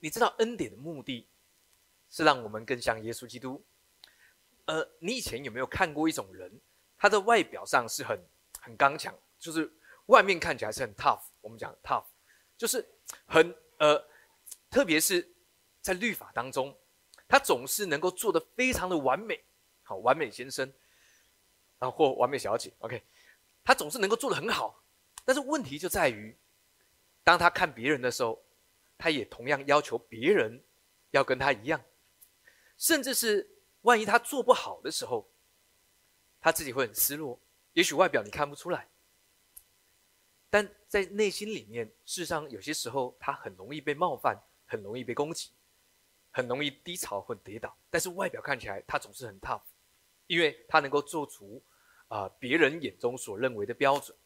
你知道恩典的目的是让我们更像耶稣基督。呃，你以前有没有看过一种人，他的外表上是很很刚强，就是外面看起来是很 tough，我们讲 tough，就是很呃，特别是在律法当中，他总是能够做的非常的完美，好，完美先生，然后或完美小姐，OK，他总是能够做的很好，但是问题就在于，当他看别人的时候。他也同样要求别人要跟他一样，甚至是万一他做不好的时候，他自己会很失落。也许外表你看不出来，但在内心里面，事实上有些时候他很容易被冒犯，很容易被攻击，很容易低潮或跌倒。但是外表看起来他总是很 tough，因为他能够做出啊别人眼中所认为的标准。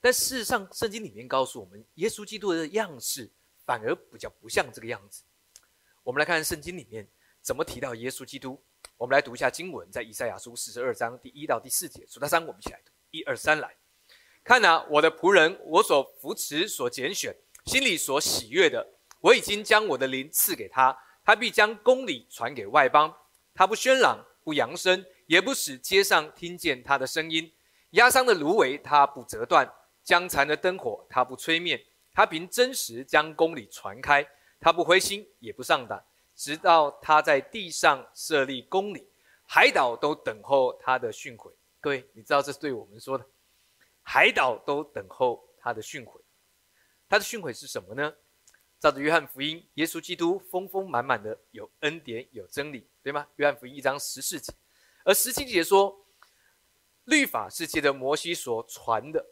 但事实上，圣经里面告诉我们，耶稣基督的样式反而比较不像这个样子。我们来看圣经里面怎么提到耶稣基督。我们来读一下经文，在以赛亚书四十二章第一到第四节，数到三，我们一起来读。一二三，来看啊，我的仆人，我所扶持、所拣选、心里所喜悦的，我已经将我的灵赐给他，他必将公理传给外邦。他不喧嚷，不扬声，也不使街上听见他的声音。压伤的芦苇，他不折断。将残的灯火，他不吹灭；他凭真实将公理传开，他不灰心也不上当，直到他在地上设立公理，海岛都等候他的训诲。各位，你知道这是对我们说的，海岛都等候他的训诲。他的训诲是什么呢？照着约翰福音，耶稣基督丰丰满满的有恩典有真理，对吗？约翰福音一章十四节，而十七节说，律法是借着摩西所传的。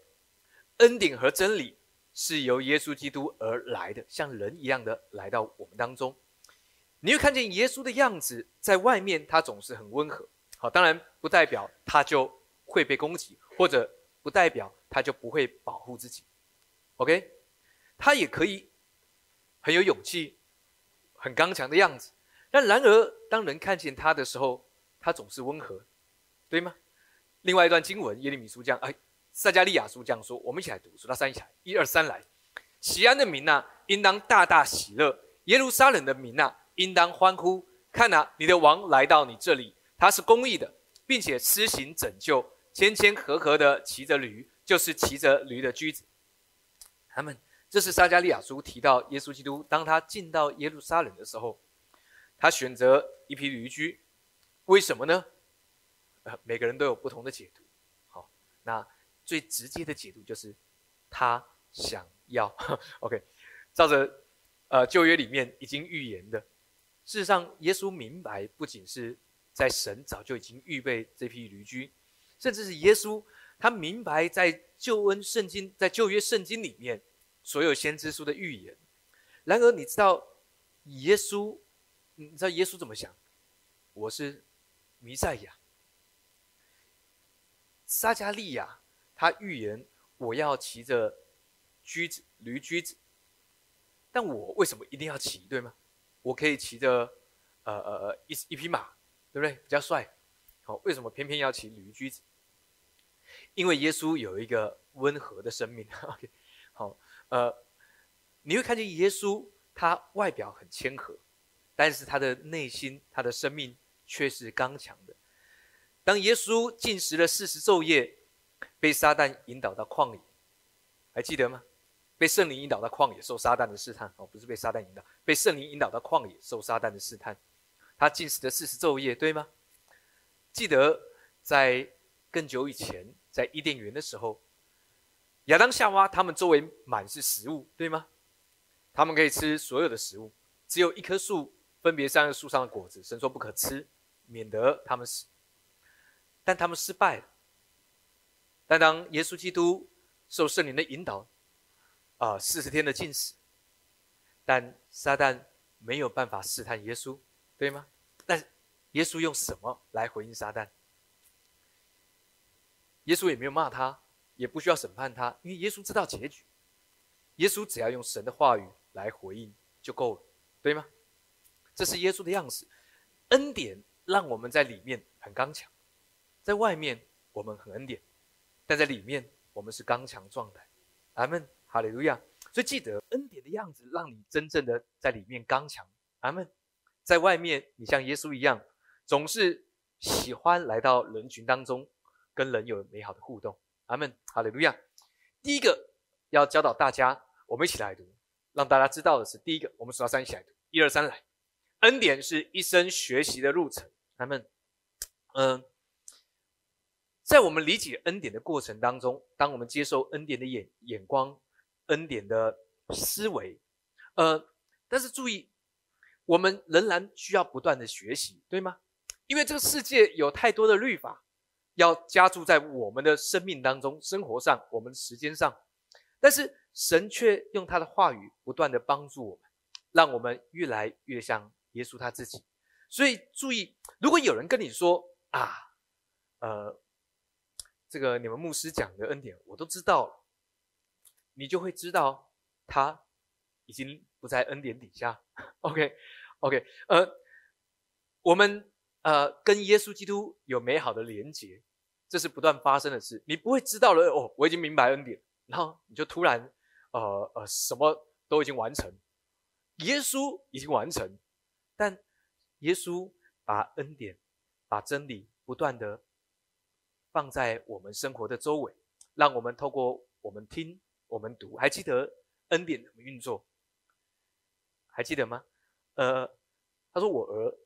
恩典和真理是由耶稣基督而来的，像人一样的来到我们当中。你会看见耶稣的样子，在外面他总是很温和。好，当然不代表他就会被攻击，或者不代表他就不会保护自己。OK，他也可以很有勇气、很刚强的样子。但然而，当人看见他的时候，他总是温和，对吗？另外一段经文，耶利米书讲：“哎。”撒加利亚书这样说，我们一起来读，数到三起来，一二三来。喜安的民呐，应当大大喜乐；耶路撒冷的民呐，应当欢呼。看呐，你的王来到你这里，他是公义的，并且施行拯救，谦谦和和的骑着驴，就是骑着驴的驹子。他们，这是撒加利亚书提到耶稣基督，当他进到耶路撒冷的时候，他选择一匹驴驹，为什么呢？呃，每个人都有不同的解读。好，那。最直接的解读就是，他想要。OK，照着呃旧约里面已经预言的，事实上，耶稣明白，不仅是在神早就已经预备这批驴驹，甚至是耶稣他明白，在救恩圣经，在旧约圣经里面所有先知书的预言。然而，你知道耶稣，你知道耶稣怎么想？我是弥赛亚，撒加利亚。他预言我要骑着驹子驴驹子，但我为什么一定要骑？对吗？我可以骑着呃呃呃一一匹马，对不对？比较帅。好，为什么偏偏要骑驴驹子？因为耶稣有一个温和的生命。OK，好，呃，你会看见耶稣，他外表很谦和，但是他的内心，他的生命却是刚强的。当耶稣进食了四十昼夜。被撒旦引导到旷野，还记得吗？被圣灵引导到旷野受撒旦的试探哦，不是被撒旦引导，被圣灵引导到旷野受撒旦的试探。他进食的四十昼夜，对吗？记得在更久以前，在伊甸园的时候，亚当夏娃他们周围满是食物，对吗？他们可以吃所有的食物，只有一棵树，分别三个树上的果子，神说不可吃，免得他们死。但他们失败了。但当耶稣基督受圣灵的引导，啊，四十天的禁食，但撒旦没有办法试探耶稣，对吗？但耶稣用什么来回应撒旦？耶稣也没有骂他，也不需要审判他，因为耶稣知道结局。耶稣只要用神的话语来回应就够了，对吗？这是耶稣的样式，恩典让我们在里面很刚强，在外面我们很恩典。但在里面，我们是刚强状态。阿门，哈利路亚。所以记得恩典的样子，让你真正的在里面刚强。阿门。在外面，你像耶稣一样，总是喜欢来到人群当中，跟人有美好的互动。阿门。哈利路亚。第一个要教导大家，我们一起来读，让大家知道的是，第一个，我们数到三一起来读，一二三来。恩典是一生学习的路程。阿门。嗯。在我们理解恩典的过程当中，当我们接受恩典的眼眼光、恩典的思维，呃，但是注意，我们仍然需要不断的学习，对吗？因为这个世界有太多的律法要加注在我们的生命当中、生活上、我们的时间上，但是神却用他的话语不断的帮助我们，让我们越来越像耶稣他自己。所以注意，如果有人跟你说啊，呃。这个你们牧师讲的恩典，我都知道了，你就会知道他已经不在恩典底下。OK，OK，呃，我们呃跟耶稣基督有美好的连结，这是不断发生的事。你不会知道了哦，我已经明白恩典，然后你就突然呃呃什么都已经完成，耶稣已经完成，但耶稣把恩典、把真理不断的。放在我们生活的周围，让我们透过我们听、我们读，还记得恩典怎么运作？还记得吗？呃，他说：“我儿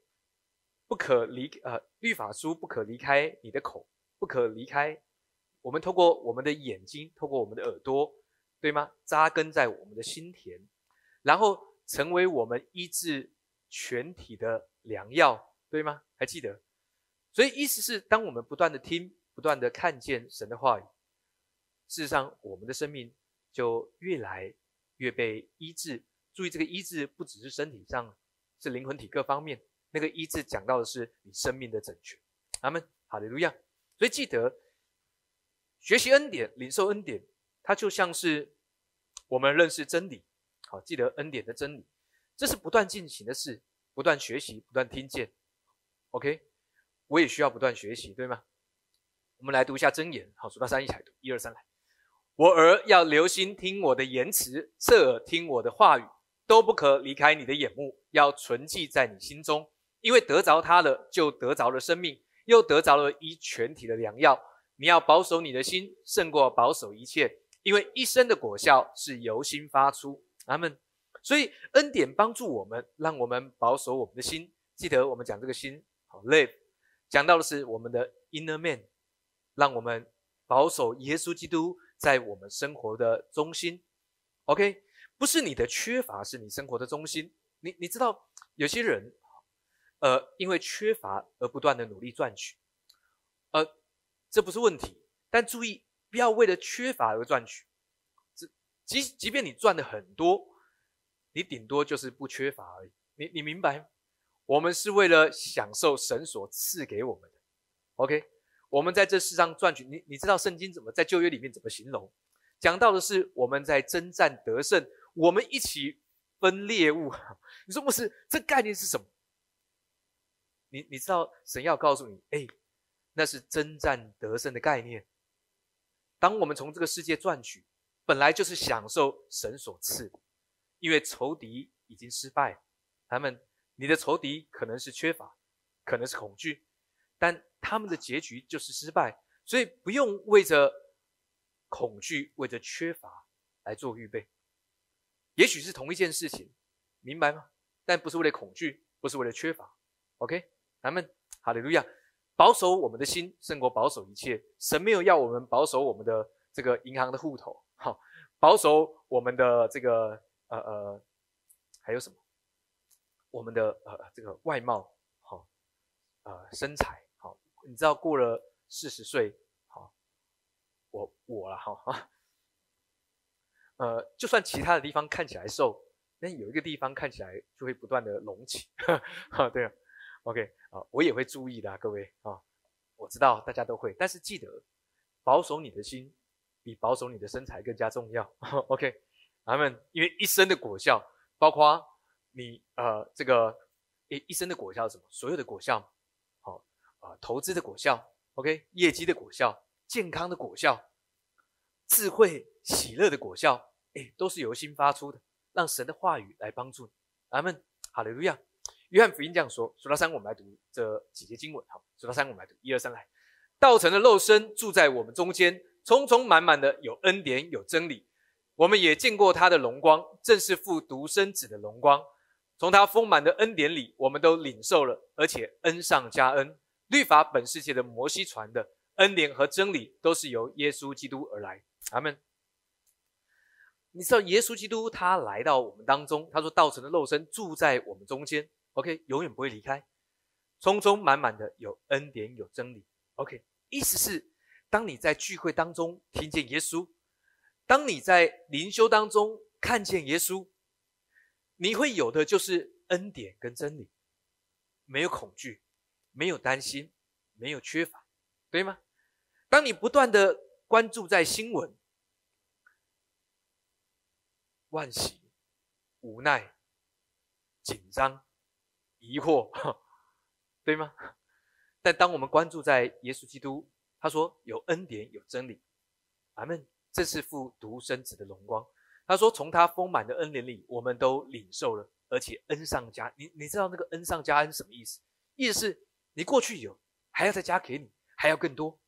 不可离呃律法书不可离开你的口，不可离开。我们透过我们的眼睛，透过我们的耳朵，对吗？扎根在我们的心田，然后成为我们医治全体的良药，对吗？还记得？所以意思是，当我们不断的听。”不断的看见神的话语，事实上，我们的生命就越来越被医治。注意，这个医治不只是身体上，是灵魂体各方面。那个医治讲到的是你生命的整全。阿门，哈利路亚。所以记得学习恩典，领受恩典，它就像是我们认识真理。好，记得恩典的真理，这是不断进行的事，不断学习，不断听见。OK，我也需要不断学习，对吗？我们来读一下真言，好，数到三一起来读，一二三来。我儿要留心听我的言辞，侧耳听我的话语，都不可离开你的眼目，要存记在你心中，因为得着他了，就得着了生命，又得着了一全体的良药。你要保守你的心，胜过保守一切，因为一生的果效是由心发出。阿门。所以恩典帮助我们，让我们保守我们的心。记得我们讲这个心，好，live，讲到的是我们的 inner man。让我们保守耶稣基督在我们生活的中心，OK？不是你的缺乏是你生活的中心。你你知道有些人，呃，因为缺乏而不断的努力赚取，呃，这不是问题。但注意，不要为了缺乏而赚取。即即便你赚的很多，你顶多就是不缺乏而已。你你明白？我们是为了享受神所赐给我们的，OK？我们在这世上赚取，你你知道圣经怎么在旧约里面怎么形容？讲到的是我们在征战得胜，我们一起分猎物。你说不是？这概念是什么？你你知道神要告诉你，哎，那是征战得胜的概念。当我们从这个世界赚取，本来就是享受神所赐，因为仇敌已经失败，他们你的仇敌可能是缺乏，可能是恐惧。但他们的结局就是失败，所以不用为着恐惧、为着缺乏来做预备。也许是同一件事情，明白吗？但不是为了恐惧，不是为了缺乏。OK，咱们哈利路亚，保守我们的心胜过保守一切。神没有要我们保守我们的这个银行的户头，好，保守我们的这个呃呃，还有什么？我们的呃这个外貌，好，呃身材。你知道过了四十岁，好，我我了哈，呃，就算其他的地方看起来瘦，那有一个地方看起来就会不断的隆起，哈，对啊，OK 啊，我也会注意的，各位啊，我知道大家都会，但是记得保守你的心比保守你的身材更加重要，OK，他们因为一生的果效，包括你呃这个一一生的果效是什么，所有的果效。啊，投资的果效，OK，业绩的果效，健康的果效，智慧喜乐的果效，哎，都是由心发出的，让神的话语来帮助你。阿门，哈利路亚。约翰福音这样说：数到三，我们来读这几节经文。好，数到三，我们来读一二三来。道成的肉身住在我们中间，充充满满的有恩典有真理。我们也见过他的荣光，正是父独生子的荣光。从他丰满的恩典里，我们都领受了，而且恩上加恩。律法本世界的摩西传的恩典和真理，都是由耶稣基督而来。阿门。你知道耶稣基督他来到我们当中，他说道成的肉身住在我们中间，OK，永远不会离开，充充满满的有恩典有真理，OK，意思是当你在聚会当中听见耶稣，当你在灵修当中看见耶稣，你会有的就是恩典跟真理，没有恐惧，没有担心，没有缺乏，对吗？当你不断的关注在新闻。万喜、无奈、紧张、疑惑，对吗？但当我们关注在耶稣基督，他说有恩典有真理，阿门。这是父独生子的荣光。他说从他丰满的恩典里，我们都领受了，而且恩上加。你你知道那个恩上加恩什么意思？意思是你过去有，还要再加给你，还要更多，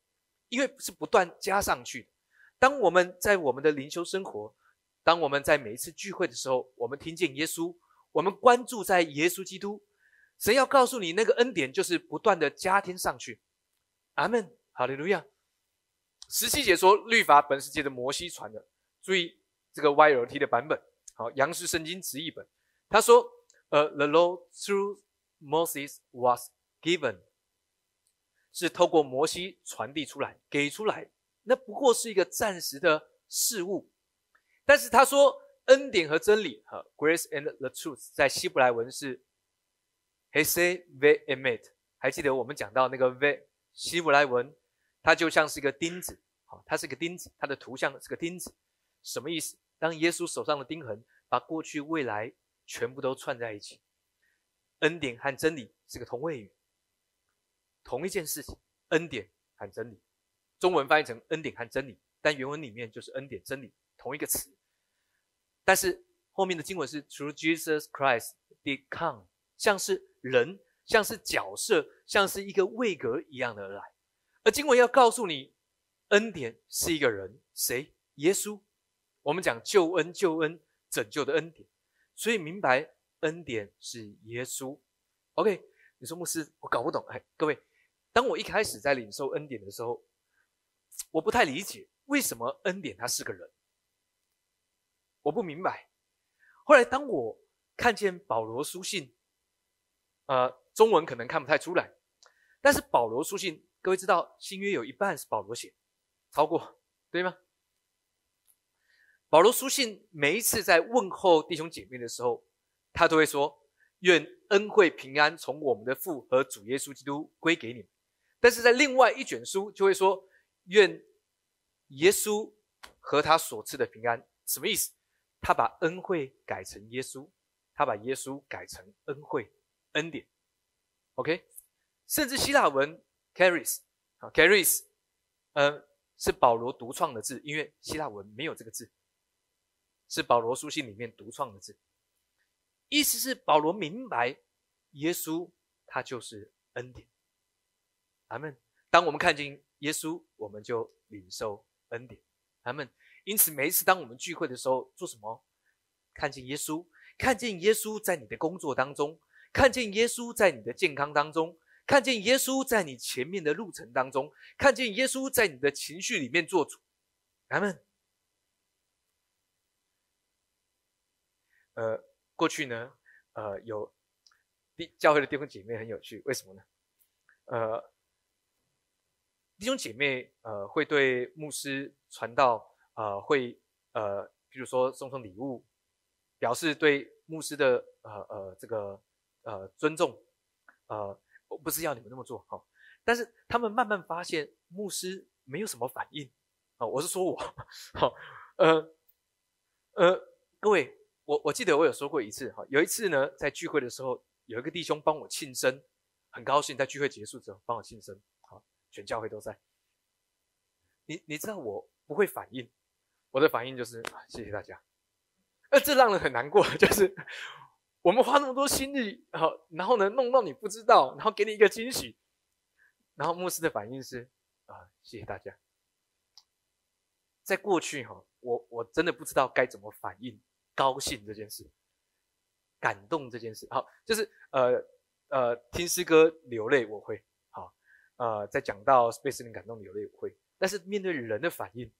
因为是不断加上去的。当我们在我们的灵修生活。当我们在每一次聚会的时候，我们听见耶稣，我们关注在耶稣基督，神要告诉你那个恩典就是不断的加添上去。阿门，哈利路亚。十七节说律法本世界的摩西传的，注意这个 YLT 的版本，好，杨氏圣经直译本，他说，呃，the law through Moses was given，是透过摩西传递出来，给出来，那不过是一个暂时的事物。但是他说恩典和真理，哈，grace and the truth，在希伯来文是 hesed ve emet。还记得我们讲到那个 ve 希伯来文，它就像是一个钉子，好，它是个钉子，它的图像是个钉子，什么意思？当耶稣手上的钉痕把过去、未来全部都串在一起，恩典和真理是个同位语，同一件事情，恩典和真理，中文翻译成恩典和真理，但原文里面就是恩典真理。同一个词，但是后面的经文是 Through Jesus Christ did come，像是人，像是角色，像是一个位格一样的来。而经文要告诉你，恩典是一个人，谁？耶稣。我们讲救恩，救恩，拯救的恩典，所以明白恩典是耶稣。OK，你说牧师，我搞不懂。哎，各位，当我一开始在领受恩典的时候，我不太理解为什么恩典他是个人。我不明白。后来，当我看见保罗书信，呃，中文可能看不太出来，但是保罗书信，各位知道新约有一半是保罗写，超过对吗？保罗书信每一次在问候弟兄姐妹的时候，他都会说：“愿恩惠平安从我们的父和主耶稣基督归给你们。”但是在另外一卷书就会说：“愿耶稣和他所赐的平安。”什么意思？他把恩惠改成耶稣，他把耶稣改成恩惠、恩典。OK，甚至希腊文 caris，caris，呃，是保罗独创的字，因为希腊文没有这个字，是保罗书信里面独创的字。意思是保罗明白耶稣他就是恩典。阿门。当我们看见耶稣，我们就领受恩典。阿门。因此，每一次当我们聚会的时候，做什么？看见耶稣，看见耶稣在你的工作当中，看见耶稣在你的健康当中，看见耶稣在你前面的路程当中，看见耶稣在你的情绪里面做主。咱们，呃，过去呢，呃，有教会的弟兄姐妹很有趣，为什么呢？呃，弟兄姐妹呃会对牧师传道。呃，会呃，比如说送送礼物，表示对牧师的呃呃这个呃尊重，呃，我不是要你们那么做哈，但是他们慢慢发现牧师没有什么反应啊，我是说我，好，呃呃，各位，我我记得我有说过一次哈，有一次呢，在聚会的时候，有一个弟兄帮我庆生，很高兴在聚会结束之后帮我庆生，全教会都在，你你知道我不会反应。我的反应就是谢谢大家，呃，这让人很难过，就是我们花那么多心力，好，然后呢，弄到你不知道，然后给你一个惊喜，然后牧师的反应是啊，谢谢大家。在过去哈，我我真的不知道该怎么反应，高兴这件事，感动这件事，好，就是呃呃，听诗歌流泪我会，呃，在讲到被圣灵感动流泪我会，但是面对人的反应，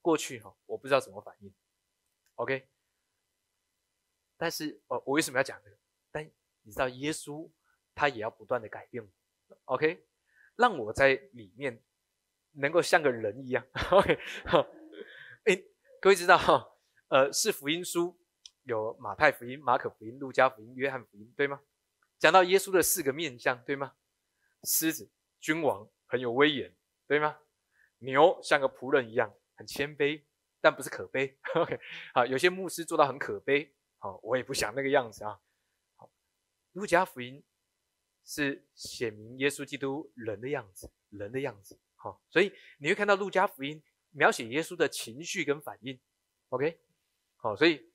过去哈，我不知道怎么反应。OK，但是哦，我为什么要讲这个？但你知道，耶稣他也要不断的改变我。OK，让我在里面能够像个人一样。OK，哎，各位知道哈，呃，是福音书有马太福音、马可福音、路加福音、约翰福音，对吗？讲到耶稣的四个面相，对吗？狮子、君王很有威严，对吗？牛像个仆人一样，很谦卑。但不是可悲，OK，好，有些牧师做到很可悲，好，我也不想那个样子啊。好，路加福音是写明耶稣基督人的样子，人的样子，好，所以你会看到路加福音描写耶稣的情绪跟反应，OK，好，所以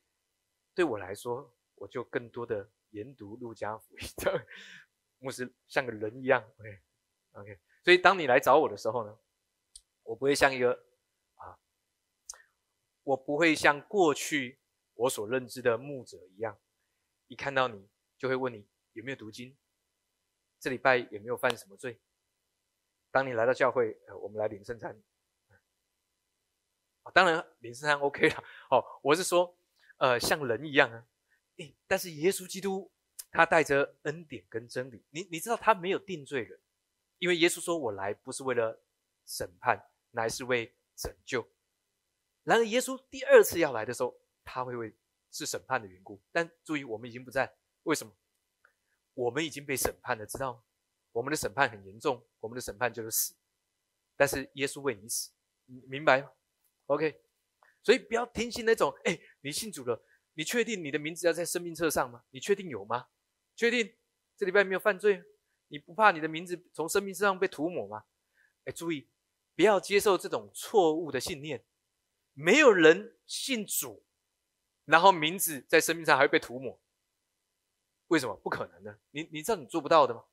对我来说，我就更多的研读路加福音，牧师像个人一样 OK OK，所以当你来找我的时候呢，我不会像一个啊。我不会像过去我所认知的牧者一样，一看到你就会问你有没有读经，这礼拜有没有犯什么罪。当你来到教会，呃我们来领圣餐。当然领圣餐 OK 了。哦，我是说，呃，像人一样啊。诶，但是耶稣基督他带着恩典跟真理，你你知道他没有定罪人，因为耶稣说我来不是为了审判，乃是为拯救。然而，耶稣第二次要来的时候，他会为是审判的缘故。但注意，我们已经不在，为什么？我们已经被审判了，知道吗？我们的审判很严重，我们的审判就是死。但是耶稣为你死，明白吗？OK，所以不要听信那种，哎，你信主了，你确定你的名字要在生命册上吗？你确定有吗？确定这礼拜没有犯罪？你不怕你的名字从生命之上被涂抹吗？哎，注意，不要接受这种错误的信念。没有人信主，然后名字在生命上还会被涂抹，为什么？不可能呢。你你知道你做不到的吗？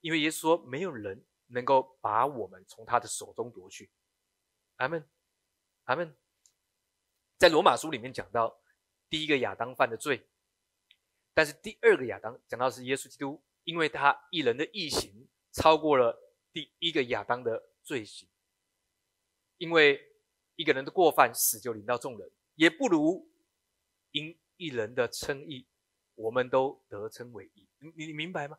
因为耶稣说，没有人能够把我们从他的手中夺去。阿门，阿门。在罗马书里面讲到，第一个亚当犯的罪，但是第二个亚当讲到是耶稣基督，因为他一人的异行超过了第一个亚当的罪行，因为。一个人的过犯，死就临到众人，也不如因一人的称义，我们都得称为义。你你明白吗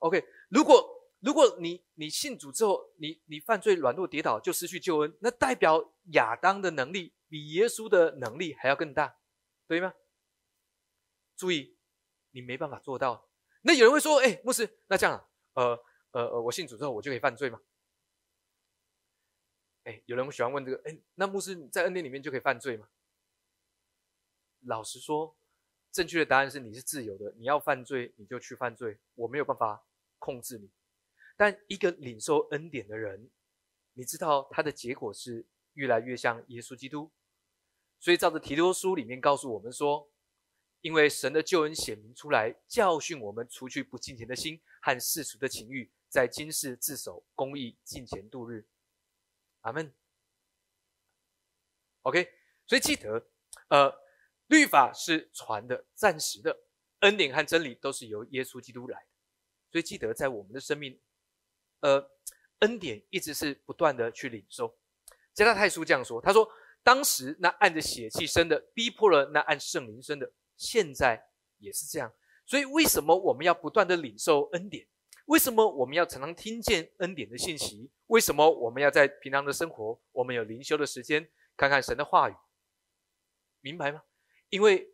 ？OK，如果如果你你信主之后，你你犯罪软弱跌倒就失去救恩，那代表亚当的能力比耶稣的能力还要更大，对吗？注意，你没办法做到。那有人会说：“哎，牧师，那这样，呃呃呃，我信主之后，我就可以犯罪吗？”哎，有人喜欢问这个，哎，那牧师在恩典里面就可以犯罪吗？老实说，正确的答案是你是自由的，你要犯罪你就去犯罪，我没有办法控制你。但一个领受恩典的人，你知道他的结果是越来越像耶稣基督。所以照着提多书里面告诉我们说，因为神的救恩显明出来，教训我们除去不敬虔的心和世俗的情欲，在今世自守公义，敬虔度日。阿门。OK，所以记得，呃，律法是传的、暂时的，恩典和真理都是由耶稣基督来的。所以记得，在我们的生命，呃，恩典一直是不断的去领受。加拉太书这样说：“他说，当时那按着血气生的，逼迫了那按圣灵生的，现在也是这样。所以，为什么我们要不断的领受恩典？”为什么我们要常常听见恩典的信息？为什么我们要在平常的生活，我们有灵修的时间，看看神的话语？明白吗？因为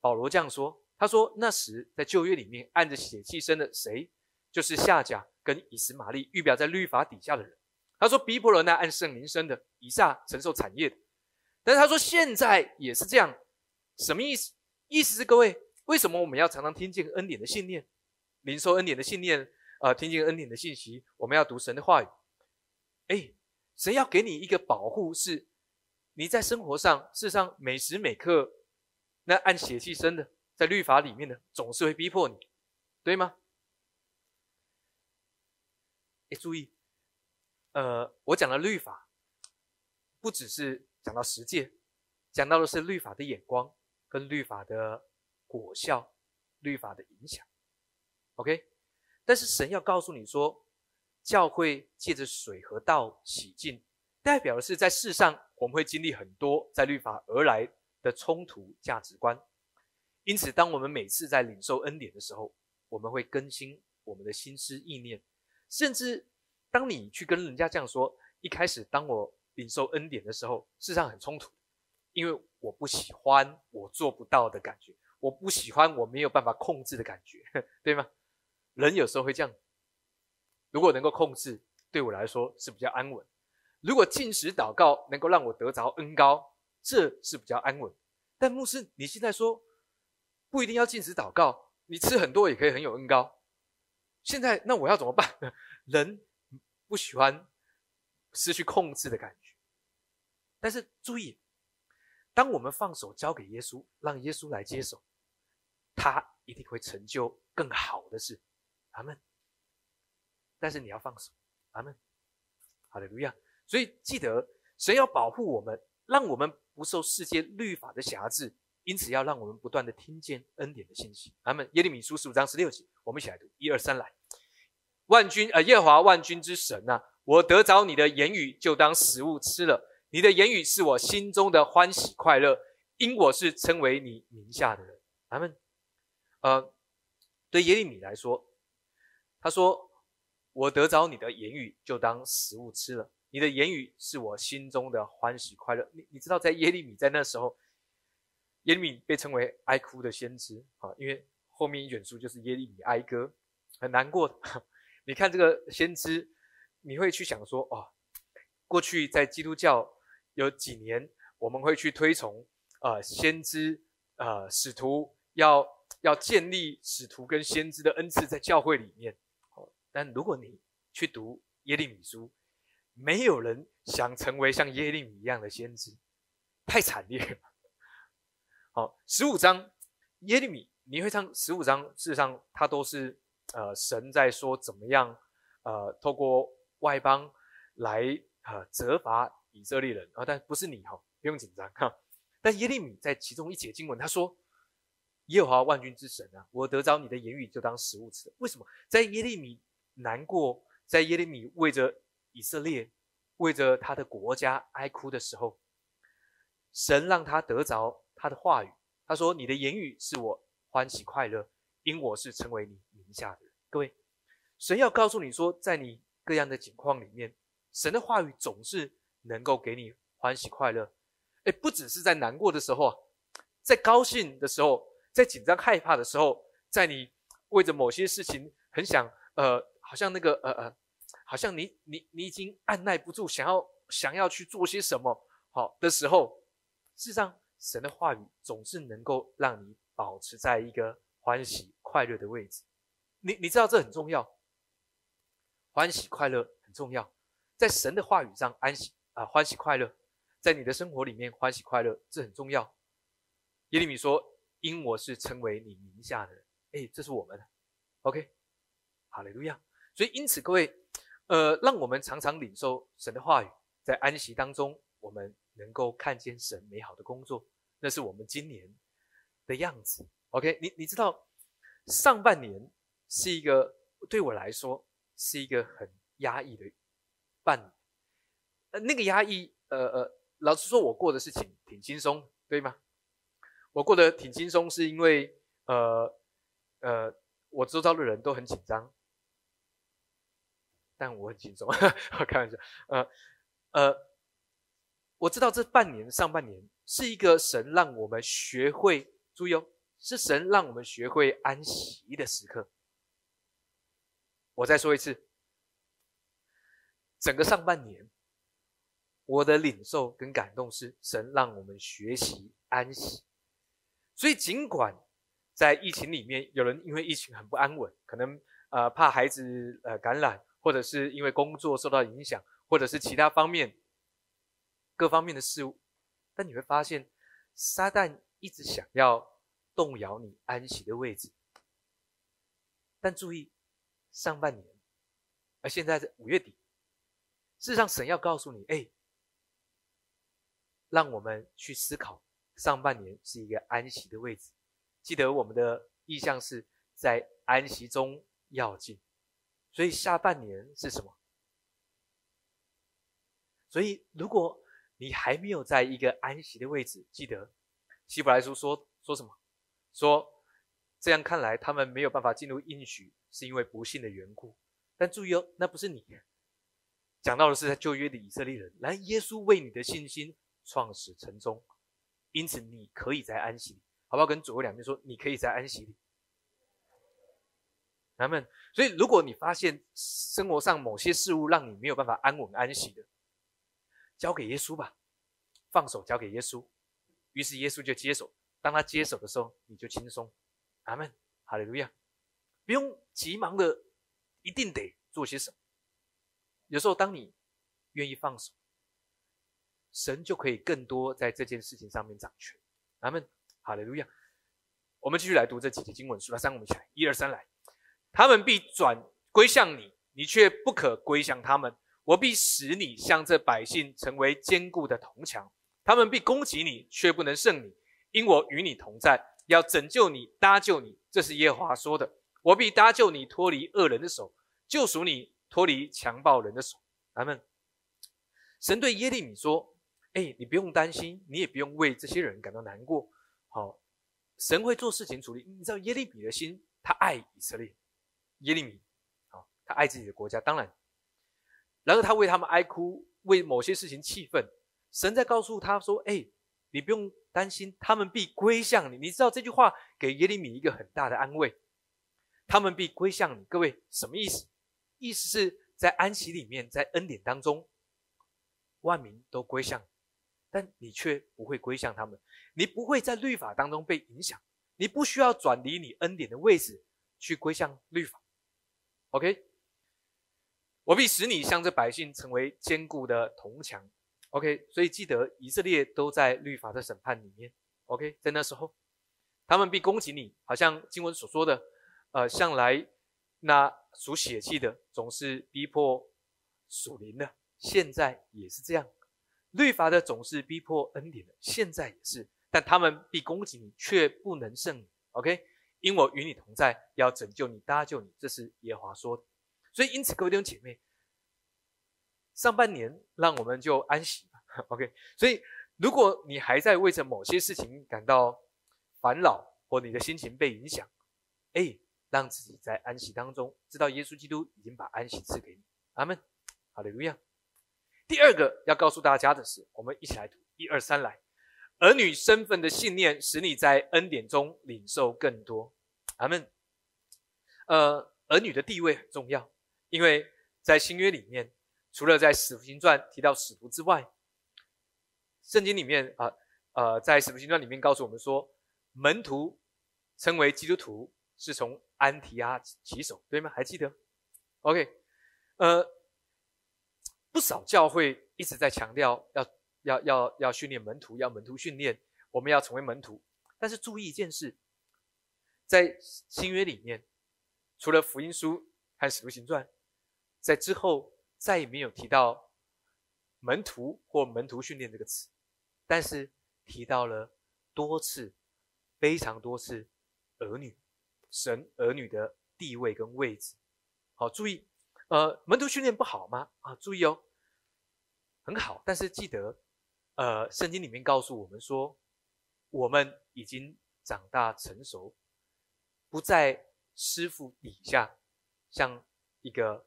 保罗这样说，他说那时在旧约里面按着血气生的谁，就是夏甲跟以实玛利，预表在律法底下的人。他说逼迫了那按圣灵生的以撒承受产业的。但是他说现在也是这样，什么意思？意思是各位，为什么我们要常常听见恩典的信念？领受恩典的信念，呃，听见恩典的信息，我们要读神的话语。哎，神要给你一个保护，是你在生活上，事实上每时每刻，那按血气生的，在律法里面的，总是会逼迫你，对吗？哎，注意，呃，我讲的律法，不只是讲到实践，讲到的是律法的眼光跟律法的果效，律法的影响。OK，但是神要告诉你说，教会借着水和道洗净，代表的是在世上我们会经历很多在律法而来的冲突价值观。因此，当我们每次在领受恩典的时候，我们会更新我们的心思意念。甚至，当你去跟人家这样说，一开始当我领受恩典的时候，事实上很冲突，因为我不喜欢我做不到的感觉，我不喜欢我没有办法控制的感觉，对吗？人有时候会这样。如果能够控制，对我来说是比较安稳；如果进食祷告能够让我得着恩高，这是比较安稳。但牧师，你现在说不一定要进食祷告，你吃很多也可以很有恩高。现在那我要怎么办？人不喜欢失去控制的感觉，但是注意，当我们放手交给耶稣，让耶稣来接手，他一定会成就更好的事。阿门。但是你要放手，阿门。好的，如亚。所以记得，神要保护我们，让我们不受世界律法的辖制。因此，要让我们不断的听见恩典的信息。阿门。耶利米书十五章十六节，我们一起来读，一二三，来。万军，呃，耶和华万军之神呐，我得着你的言语，就当食物吃了。你的言语是我心中的欢喜快乐，因我是称为你名下的人。阿门。呃，对耶利米来说，他说：“我得着你的言语，就当食物吃了。你的言语是我心中的欢喜快乐。”你你知道，在耶利米在那时候。耶利米被称为哀哭的先知啊，因为后面一卷书就是耶利米哀歌，很难过。你看这个先知，你会去想说：哦，过去在基督教有几年，我们会去推崇啊先知啊使徒要要建立使徒跟先知的恩赐在教会里面。但如果你去读耶利米书，没有人想成为像耶利米一样的先知，太惨烈了。好，十五章耶利米，你会唱十五章？事实上，它都是呃神在说怎么样呃透过外邦来呃责罚以色列人啊，但不是你哈，不用紧张哈。但耶利米在其中一节经文，他说：“耶和华万军之神啊，我得着你的言语就当食物吃。”为什么？在耶利米难过，在耶利米为着以色列、为着他的国家哀哭的时候，神让他得着。他的话语，他说：“你的言语是我欢喜快乐，因我是成为你名下的。”各位，神要告诉你说，在你各样的境况里面，神的话语总是能够给你欢喜快乐。哎，不只是在难过的时候啊，在高兴的时候，在紧张害怕的时候，在你为着某些事情很想呃，好像那个呃呃，好像你你你已经按耐不住，想要想要去做些什么好的时候，事实上。神的话语总是能够让你保持在一个欢喜快乐的位置，你你知道这很重要，欢喜快乐很重要，在神的话语上安息啊，欢喜快乐，在你的生活里面欢喜快乐，这很重要。耶利米说：“因我是称为你名下的人。”哎，这是我们，OK，好嘞，路亚。所以因此，各位，呃，让我们常常领受神的话语，在安息当中，我们。能够看见神美好的工作，那是我们今年的样子。OK，你你知道，上半年是一个对我来说是一个很压抑的半年。呃，那个压抑，呃呃，老实说，我过的事情挺轻松，对吗？我过得挺轻松，是因为呃呃，我周遭的人都很紧张，但我很轻松，开玩笑，呃呃。我知道这半年上半年是一个神让我们学会注意哦，是神让我们学会安息的时刻。我再说一次，整个上半年，我的领受跟感动是神让我们学习安息。所以尽管在疫情里面，有人因为疫情很不安稳，可能呃怕孩子呃感染，或者是因为工作受到影响，或者是其他方面。各方面的事物，但你会发现，撒旦一直想要动摇你安息的位置。但注意，上半年，而现在是五月底，事实上神要告诉你，哎，让我们去思考，上半年是一个安息的位置。记得我们的意向是在安息中要进，所以下半年是什么？所以，如果你还没有在一个安息的位置，记得希伯来书说说什么？说这样看来，他们没有办法进入应许，是因为不幸的缘故。但注意哦，那不是你讲到的是在旧约的以色列人，来耶稣为你的信心创始成终，因此你可以在安息里，好不好？跟左右两边说，你可以在安息里。咱们，所以如果你发现生活上某些事物让你没有办法安稳安息的，交给耶稣吧，放手交给耶稣，于是耶稣就接手。当他接手的时候，你就轻松。阿门，哈利路亚。不用急忙的，一定得做些什么。有时候，当你愿意放手，神就可以更多在这件事情上面掌权。阿门，哈利路亚。我们继续来读这几节经文，数到三，我们一起来，一二三，来。他们必转归向你，你却不可归向他们。我必使你向这百姓成为坚固的铜墙，他们必攻击你，却不能胜你，因我与你同在，要拯救你，搭救你。这是耶和华说的。我必搭救你，脱离恶人的手，救赎你，脱离强暴人的手。阿门。神对耶利米说：“哎，你不用担心，你也不用为这些人感到难过。好，神会做事情处理。你知道耶利米的心，他爱以色列。耶利米，好，他爱自己的国家，当然。”然后他为他们哀哭，为某些事情气愤。神在告诉他说：“哎，你不用担心，他们必归向你。”你知道这句话给耶利米一个很大的安慰。他们必归向你，各位什么意思？意思是在安息里面，在恩典当中，万民都归向，但你却不会归向他们。你不会在律法当中被影响，你不需要转离你恩典的位置去归向律法。OK。我必使你向这百姓成为坚固的铜墙，OK。所以记得以色列都在律法的审判里面，OK。在那时候，他们必攻击你，好像经文所说的，呃，向来那属血气的总是逼迫属灵的，现在也是这样。律法的总是逼迫恩典的，现在也是。但他们必攻击你，却不能胜你，OK。因我与你同在，要拯救你，搭救你，这是耶华说的。所以，因此，各位弟兄姐妹，上半年让我们就安息吧。OK。所以，如果你还在为着某些事情感到烦恼，或你的心情被影响，哎，让自己在安息当中，知道耶稣基督已经把安息赐给你。阿门。好的，如样。第二个要告诉大家的是，我们一起来读一二三来。儿女身份的信念，使你在恩典中领受更多。阿门。呃，儿女的地位很重要。因为在新约里面，除了在使徒行传提到使徒之外，圣经里面啊呃，在使徒行传里面告诉我们说，门徒称为基督徒是从安提阿起手，对吗？还记得？OK，呃，不少教会一直在强调要要要要训练门徒，要门徒训练，我们要成为门徒。但是注意一件事，在新约里面，除了福音书和使徒行传。在之后再也没有提到门徒或门徒训练这个词，但是提到了多次，非常多次儿女，神儿女的地位跟位置。好，注意，呃，门徒训练不好吗？啊，注意哦，很好。但是记得，呃，圣经里面告诉我们说，我们已经长大成熟，不在师傅底下，像一个。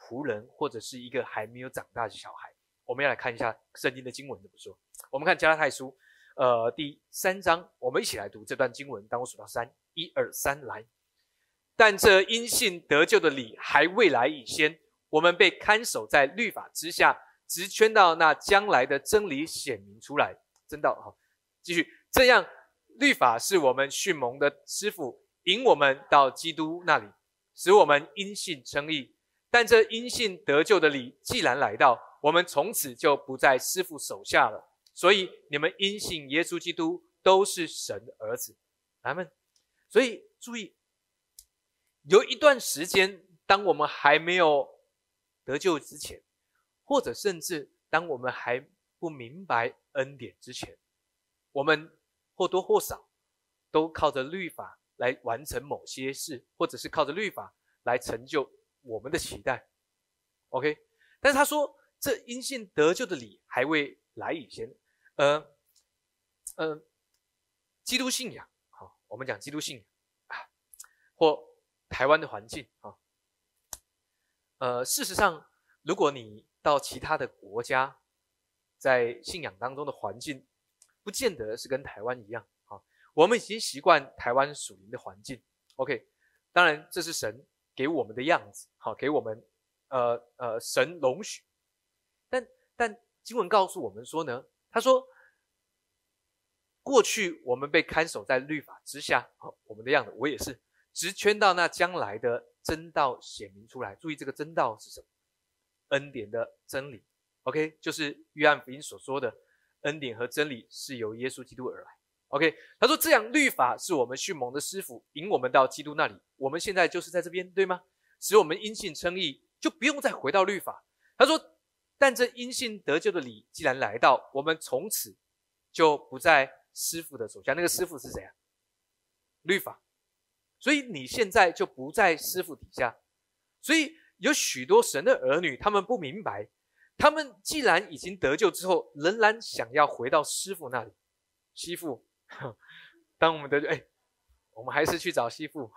仆人或者是一个还没有长大的小孩，我们要来看一下圣经的经文怎么说。我们看加拉太书，呃，第三章，我们一起来读这段经文。当我数到三，一二三，来。但这因信得救的理还未来以先，我们被看守在律法之下，直圈到那将来的真理显明出来。真道好，继续这样，律法是我们训蒙的师傅，引我们到基督那里，使我们因信称义。但这因信得救的理既然来到，我们从此就不在师傅手下了。所以你们因信耶稣基督都是神的儿子。阿门。所以注意，有一段时间，当我们还没有得救之前，或者甚至当我们还不明白恩典之前，我们或多或少都靠着律法来完成某些事，或者是靠着律法来成就我们的期待。OK，但是他说，这因信得救的理还未来以前，呃，呃，基督信仰，好，我们讲基督信仰啊，或台湾的环境啊，呃，事实上，如果你到其他的国家，在信仰当中的环境，不见得是跟台湾一样啊。我们已经习惯台湾属灵的环境，OK，当然这是神给我们的样子，好，给我们。呃呃，神容许，但但经文告诉我们说呢，他说，过去我们被看守在律法之下，我们的样子，我也是，直圈到那将来的真道显明出来。注意这个真道是什么？恩典的真理，OK，就是约翰福音所说的，恩典和真理是由耶稣基督而来。OK，他说这样律法是我们训蒙的师傅，引我们到基督那里。我们现在就是在这边，对吗？使我们因信称义。就不用再回到律法。他说：“但这因信得救的理既然来到，我们从此就不在师傅的手下。那个师傅是谁啊？律法。所以你现在就不在师傅底下。所以有许多神的儿女，他们不明白，他们既然已经得救之后，仍然想要回到师傅那里。师傅，当我们得救，哎，我们还是去找师傅。”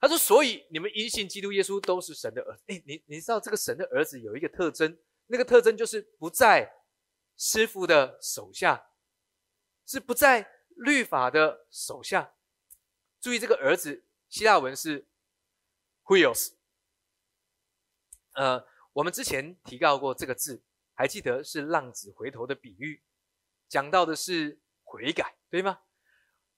他说：“所以你们因信基督耶稣都是神的儿子。哎，你你知道这个神的儿子有一个特征，那个特征就是不在师傅的手下，是不在律法的手下。注意这个儿子，希腊文是 huios。呃，我们之前提到过这个字，还记得是浪子回头的比喻，讲到的是悔改，对吗？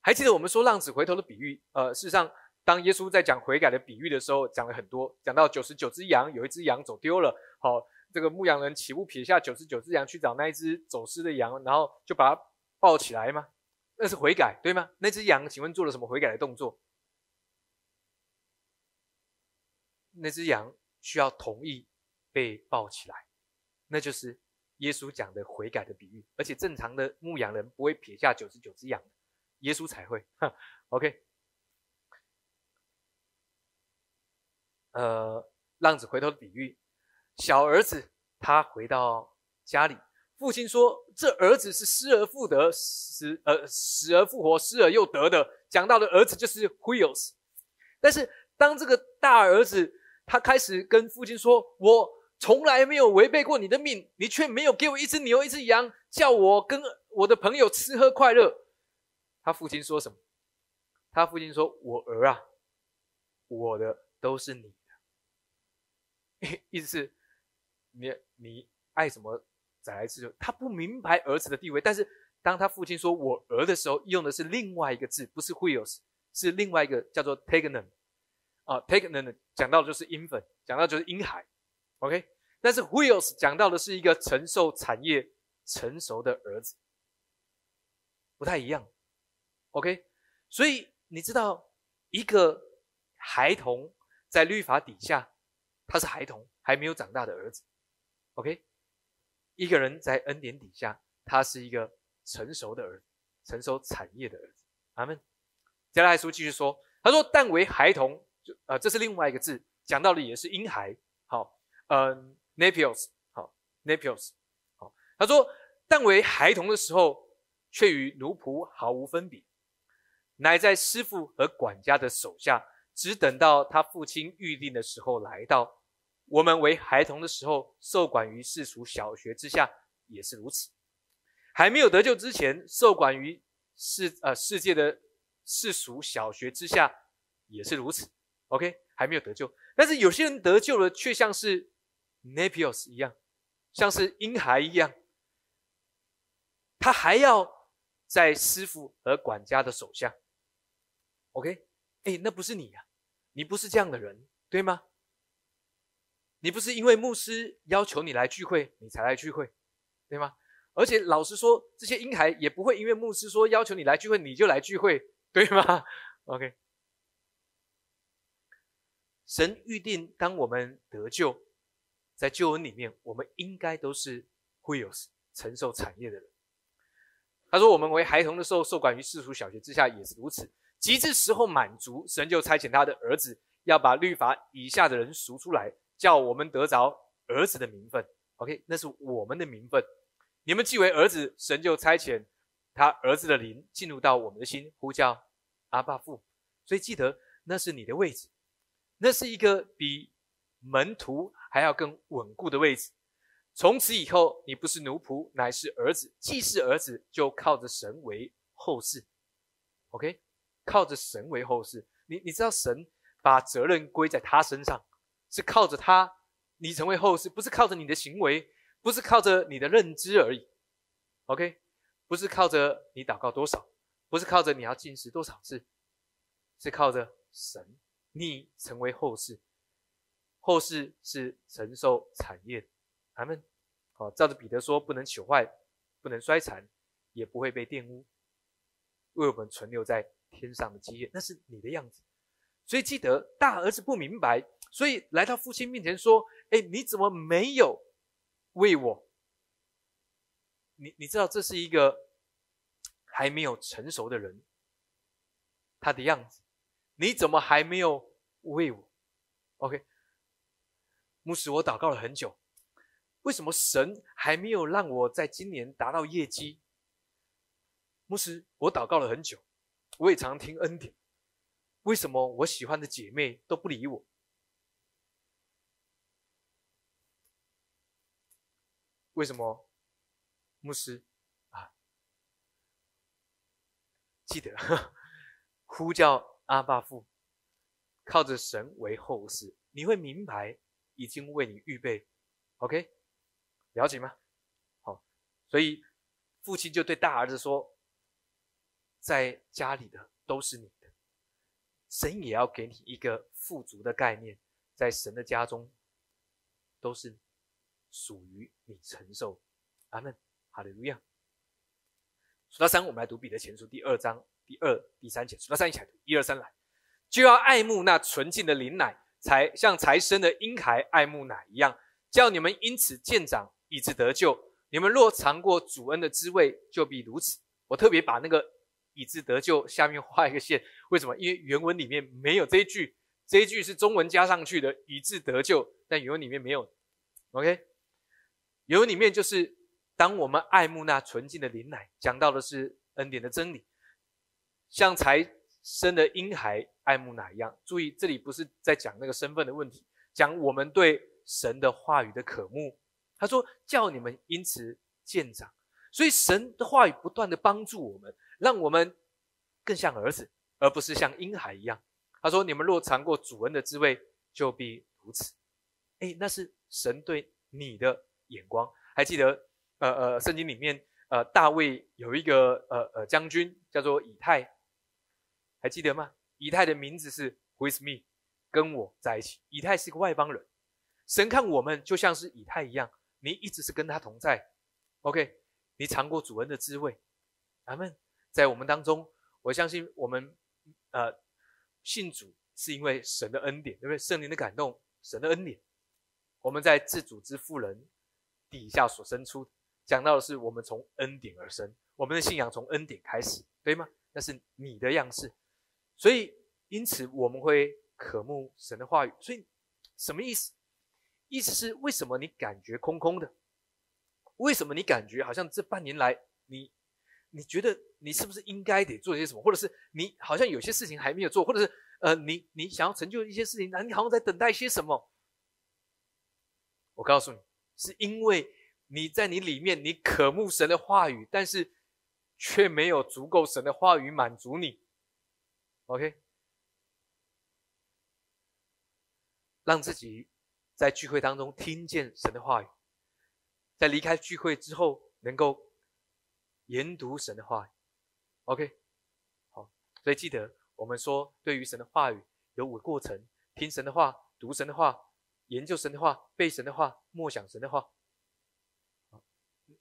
还记得我们说浪子回头的比喻？呃，事实上。”当耶稣在讲悔改的比喻的时候，讲了很多，讲到九十九只羊，有一只羊走丢了，好，这个牧羊人岂不撇下九十九只羊去找那一只走失的羊，然后就把它抱起来吗？那是悔改，对吗？那只羊，请问做了什么悔改的动作？那只羊需要同意被抱起来，那就是耶稣讲的悔改的比喻。而且正常的牧羊人不会撇下九十九只羊，耶稣才会。OK。呃，浪子回头的比喻，小儿子他回到家里，父亲说：“这儿子是失而复得，死呃死而复活，失而又得的。”讲到的儿子就是 Wheels。但是当这个大儿子他开始跟父亲说：“我从来没有违背过你的命，你却没有给我一只牛一只羊，叫我跟我的朋友吃喝快乐。”他父亲说什么？他父亲说：“我儿啊，我的都是你的。”意思是，你你爱什么再来吃。他不明白儿子的地位，但是当他父亲说我儿的时候，用的是另外一个字，不是 wheels，是另外一个叫做 taken 啊，taken 讲到的就是 infant，讲到就是婴孩，OK。但是 wheels 讲到的是一个承受产业成熟的儿子，不太一样，OK。所以你知道一个孩童在律法底下。他是孩童，还没有长大的儿子。OK，一个人在恩典底下，他是一个成熟的儿子，成熟产业的儿子。阿门。加拉太书继续说，他说：“但为孩童，就呃，这是另外一个字，讲到的也是婴孩。好，嗯，Napios，好，Napios，好。他说，但为孩童的时候，却与奴仆毫无分别，乃在师傅和管家的手下，只等到他父亲预定的时候来到。”我们为孩童的时候，受管于世俗小学之下，也是如此；还没有得救之前，受管于世呃世界的世俗小学之下，也是如此。OK，还没有得救，但是有些人得救了，却像是 Napios 一样，像是婴孩一样，他还要在师傅和管家的手下。OK，哎，那不是你呀，你不是这样的人，对吗？你不是因为牧师要求你来聚会，你才来聚会，对吗？而且老实说，这些婴孩也不会因为牧师说要求你来聚会，你就来聚会，对吗？OK。神预定，当我们得救，在救恩里面，我们应该都是会有承受产业的人。他说：“我们为孩童的时候，受管于世俗小学之下，也是如此。及至时候满足，神就差遣他的儿子，要把律法以下的人赎出来，叫我们得着儿子的名分。OK，那是我们的名分。你们既为儿子，神就差遣他儿子的灵进入到我们的心，呼叫阿爸父。所以记得，那是你的位置，那是一个比门徒还要更稳固的位置。”从此以后，你不是奴仆，乃是儿子。既是儿子，就靠着神为后世。OK，靠着神为后世。你你知道，神把责任归在他身上，是靠着他，你成为后世，不是靠着你的行为，不是靠着你的认知而已。OK，不是靠着你祷告多少，不是靠着你要进食多少次，是靠着神，你成为后世。后世是承受产业。他们，好，照着彼得说，不能朽坏，不能衰残，也不会被玷污，为我们存留在天上的基业，那是你的样子。所以记得，大儿子不明白，所以来到父亲面前说：“哎，你怎么没有为我？你你知道，这是一个还没有成熟的人，他的样子，你怎么还没有为我？”OK，牧师，我祷告了很久。为什么神还没有让我在今年达到业绩？牧师，我祷告了很久，我也常听恩典。为什么我喜欢的姐妹都不理我？为什么？牧师啊，记得呼叫阿爸父，靠着神为后世，你会明白已经为你预备。OK。了解吗？好，所以父亲就对大儿子说：“在家里的都是你的，神也要给你一个富足的概念，在神的家中都是属于你承受。”阿门，哈利路亚。数到三，我们来读彼得前书第二章第二、第三节。数到三一起来读，一二三来，就要爱慕那纯净的灵奶，才像才生的婴孩爱慕奶一样，叫你们因此渐长。以致得救。你们若尝过主恩的滋味，就必如此。我特别把那个“以致得救”下面画一个线，为什么？因为原文里面没有这一句，这一句是中文加上去的“以致得救”，但原文里面没有。OK，原文里面就是当我们爱慕那纯净的灵奶，讲到的是恩典的真理，像才生的婴孩爱慕奶一样。注意，这里不是在讲那个身份的问题，讲我们对神的话语的渴慕。他说：“叫你们因此见长，所以神的话语不断的帮助我们，让我们更像儿子，而不是像婴孩一样。”他说：“你们若尝过主恩的滋味，就必如此。”哎，那是神对你的眼光。还记得，呃呃，圣经里面，呃，大卫有一个呃呃将军叫做以太，还记得吗？以太的名字是 With me，跟我在一起。以太是个外邦人，神看我们就像是以太一样。你一直是跟他同在，OK？你尝过主恩的滋味，阿门。在我们当中，我相信我们呃信主是因为神的恩典，对不对？圣灵的感动，神的恩典。我们在自主之妇人底下所生出，讲到的是我们从恩典而生，我们的信仰从恩典开始，对吗？那是你的样式，所以因此我们会渴慕神的话语。所以什么意思？意思是为什么你感觉空空的？为什么你感觉好像这半年来，你你觉得你是不是应该得做些什么，或者是你好像有些事情还没有做，或者是呃，你你想要成就一些事情，那你好像在等待些什么？我告诉你，是因为你在你里面，你渴慕神的话语，但是却没有足够神的话语满足你。OK，让自己。在聚会当中听见神的话语，在离开聚会之后能够研读神的话语。OK，好，所以记得我们说，对于神的话语有五个过程：听神的话、读神的话、研究神的话、背神的话、默想神的话。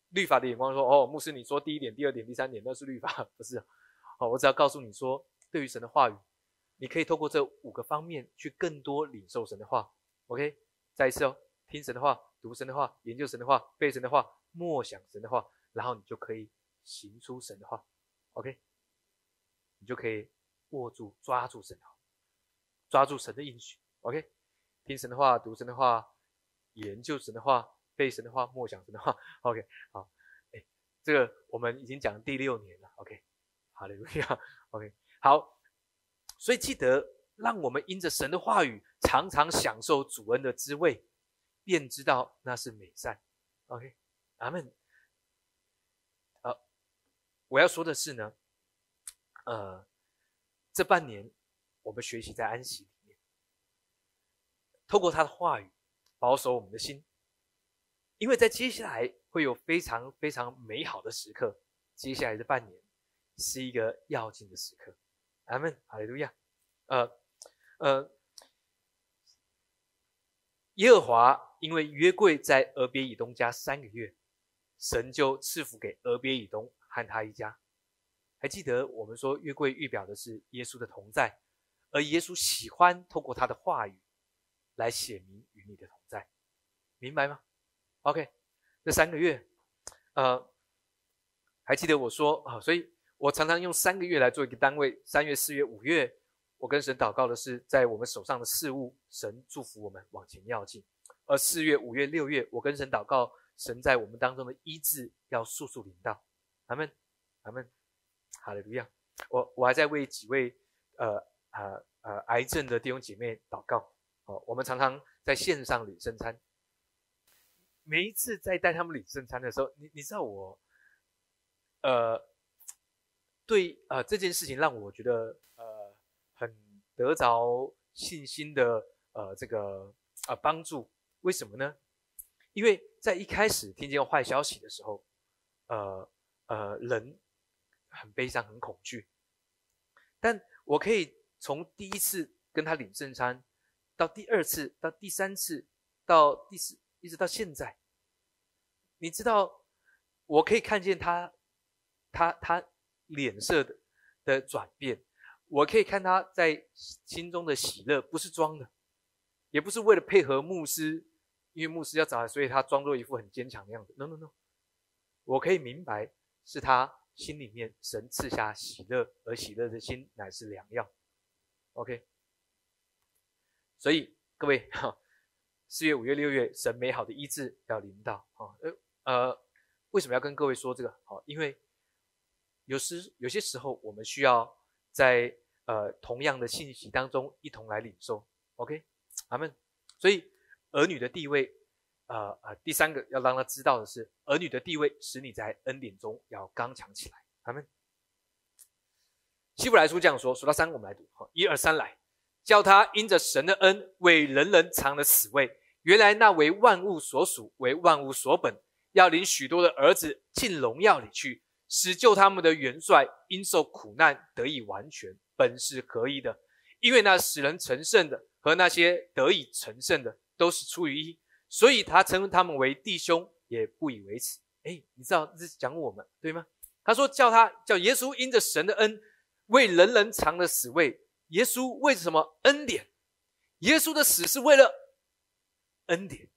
律法的眼光说：“哦，牧师，你说第一点、第二点、第三点那是律法，不是？哦，我只要告诉你说，对于神的话语，你可以透过这五个方面去更多领受神的话。OK，再一次哦，听神的话，读神的话，研究神的话，背神的话，默想神的话，然后你就可以行出神的话。OK，你就可以握住、抓住神的，抓住神的应许。OK，听神的话，读神的话，研究神的话。”背神的话，默想神的话。OK，好，哎，这个我们已经讲第六年了。OK，好嘞，路亚。OK，好，所以记得让我们因着神的话语，常常享受主恩的滋味，便知道那是美善。OK，阿门。好，我要说的是呢，呃，这半年我们学习在安息里面，透过他的话语，保守我们的心。因为在接下来会有非常非常美好的时刻，接下来的半年是一个要紧的时刻。阿门，哈利路亚。呃呃，耶和华因为约柜在俄别以东家三个月，神就赐福给俄别以东和他一家。还记得我们说约柜预表的是耶稣的同在，而耶稣喜欢透过他的话语来显明与你的同，明白吗？OK，这三个月，呃，还记得我说啊，所以我常常用三个月来做一个单位。三月、四月、五月，我跟神祷告的是，在我们手上的事物，神祝福我们往前要进；而四月、五月、六月，我跟神祷告，神在我们当中的医治要速速临到。阿门，阿门，好的，不要。我我还在为几位呃呃呃癌症的弟兄姐妹祷告。哦，我们常常在线上领圣餐。每一次在带他们领圣餐的时候，你你知道我，呃，对呃这件事情让我觉得呃很得着信心的呃这个呃帮助。为什么呢？因为在一开始听见坏消息的时候，呃呃人很悲伤很恐惧，但我可以从第一次跟他领圣餐，到第二次，到第三次，到第四。一直到现在，你知道，我可以看见他，他他脸色的的转变，我可以看他在心中的喜乐，不是装的，也不是为了配合牧师，因为牧师要找他，所以他装作一副很坚强的样子。No No No，我可以明白，是他心里面神赐下喜乐，而喜乐的心乃是良药。OK，所以各位哈。四月、五月、六月，神美好的医治要临到啊！呃呃，为什么要跟各位说这个？好，因为有时有些时候，我们需要在呃同样的信息当中一同来领受。OK，阿门。所以儿女的地位，呃呃，第三个要让他知道的是，儿女的地位使你在恩典中要刚强起来。阿门。希伯来书这样说，数到三，我们来读。好，一二三，来，叫他因着神的恩，为人人藏了死位。原来那为万物所属，为万物所本，要领许多的儿子进荣耀里去，使救他们的元帅因受苦难得以完全，本是合一的。因为那使人成圣的和那些得以成圣的，都是出于一，所以他称他们为弟兄，也不以为耻。哎，你知道这是讲我们对吗？他说叫他叫耶稣因着神的恩，为人人藏了死位。耶稣为什么恩典？耶稣的死是为了。恩典，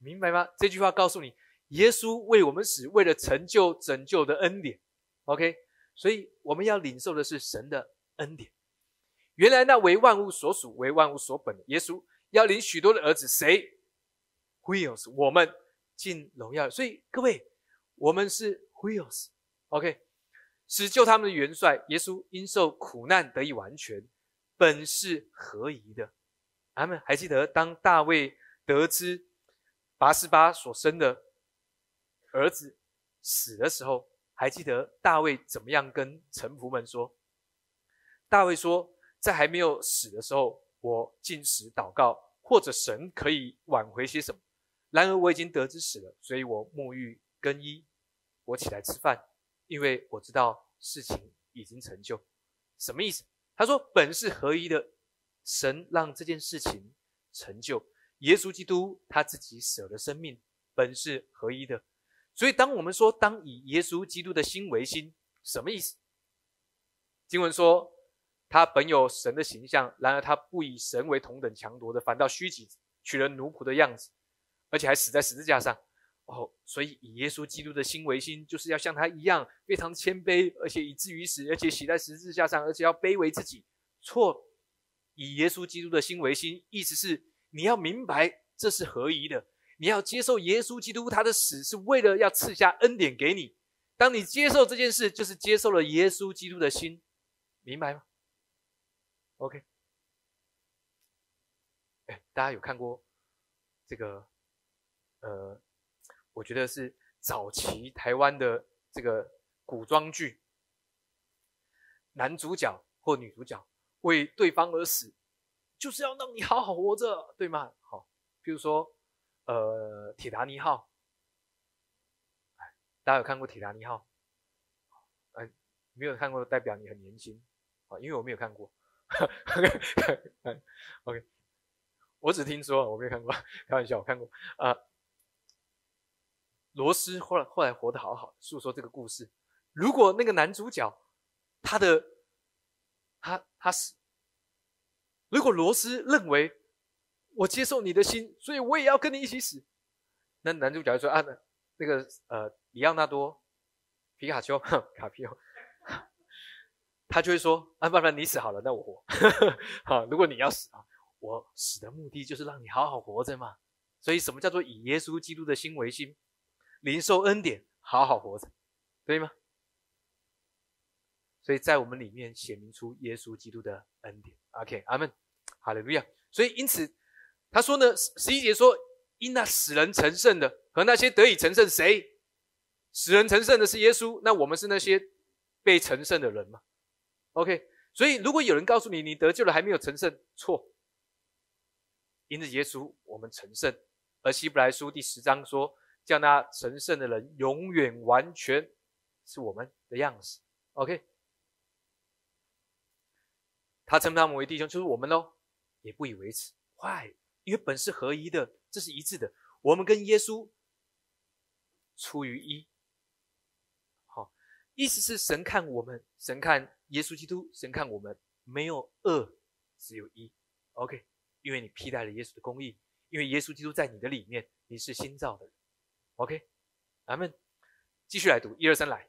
明白吗？这句话告诉你，耶稣为我们死，为了成就拯救的恩典。OK，所以我们要领受的是神的恩典。原来那为万物所属、为万物所本的耶稣，要领许多的儿子，谁？Wheels，我们进荣耀。所以各位，我们是 Wheels。OK，使救他们的元帅耶稣因受苦难得以完全，本是合宜的。他们还记得，当大卫得知拔示巴所生的儿子死的时候，还记得大卫怎么样跟臣仆们说？大卫说：“在还没有死的时候，我进食祷告，或者神可以挽回些什么。然而我已经得知死了，所以我沐浴更衣，我起来吃饭，因为我知道事情已经成就。什么意思？他说：本是合一的。”神让这件事情成就，耶稣基督他自己舍了生命，本是合一的。所以，当我们说当以耶稣基督的心为心，什么意思？经文说，他本有神的形象，然而他不以神为同等强夺的，反倒虚己，取了奴仆的样子，而且还死在十字架上。哦，所以以耶稣基督的心为心，就是要像他一样，非常谦卑，而且以至于死，而且死在十字架上，而且要卑微自己。错，以耶稣基督的心为心，意思是你要明白这是合宜的，你要接受耶稣基督他的死是为了要赐下恩典给你。当你接受这件事，就是接受了耶稣基督的心。明白吗？OK，哎，大家有看过这个？呃，我觉得是早期台湾的这个古装剧，男主角或女主角为对方而死，就是要让你好好活着，对吗？好，比如说，呃，《铁达尼号》，大家有看过《铁达尼号》？哎，没有看过，代表你很年轻。啊，因为我没有看过，OK，我只听说，我没有看过，开玩笑，我看过啊。罗斯后来后来活得好好，诉说这个故事。如果那个男主角他的他他是，如果罗斯认为我接受你的心，所以我也要跟你一起死，那男主角就说啊，那个呃，里奥纳多皮卡丘卡皮奥。他就会说：“啊，不然你死好了，那我活。好，如果你要死啊，我死的目的就是让你好好活着嘛。所以，什么叫做以耶稣基督的心为心，灵受恩典，好好活着，对吗？所以在我们里面写明出耶稣基督的恩典。OK，阿门，哈利路亚。所以，因此他说呢，十一节说：因那使人成圣的和那些得以成圣，谁使人成圣的是耶稣？那我们是那些被成圣的人吗？” OK，所以如果有人告诉你你得救了还没有成圣，错。因着耶稣，我们成圣。而希伯来书第十章说，叫那成圣的人永远完全是我们的样式。OK，他称他们为弟兄，就是我们喽，也不以为耻。Why？因为本是合一的，这是一致的。我们跟耶稣出于一。好，意思是神看我们，神看。耶稣基督，神看我们没有二，只有一。OK，因为你披戴了耶稣的公义，因为耶稣基督在你的里面，你是新造的。OK，咱们继续来读一二三来。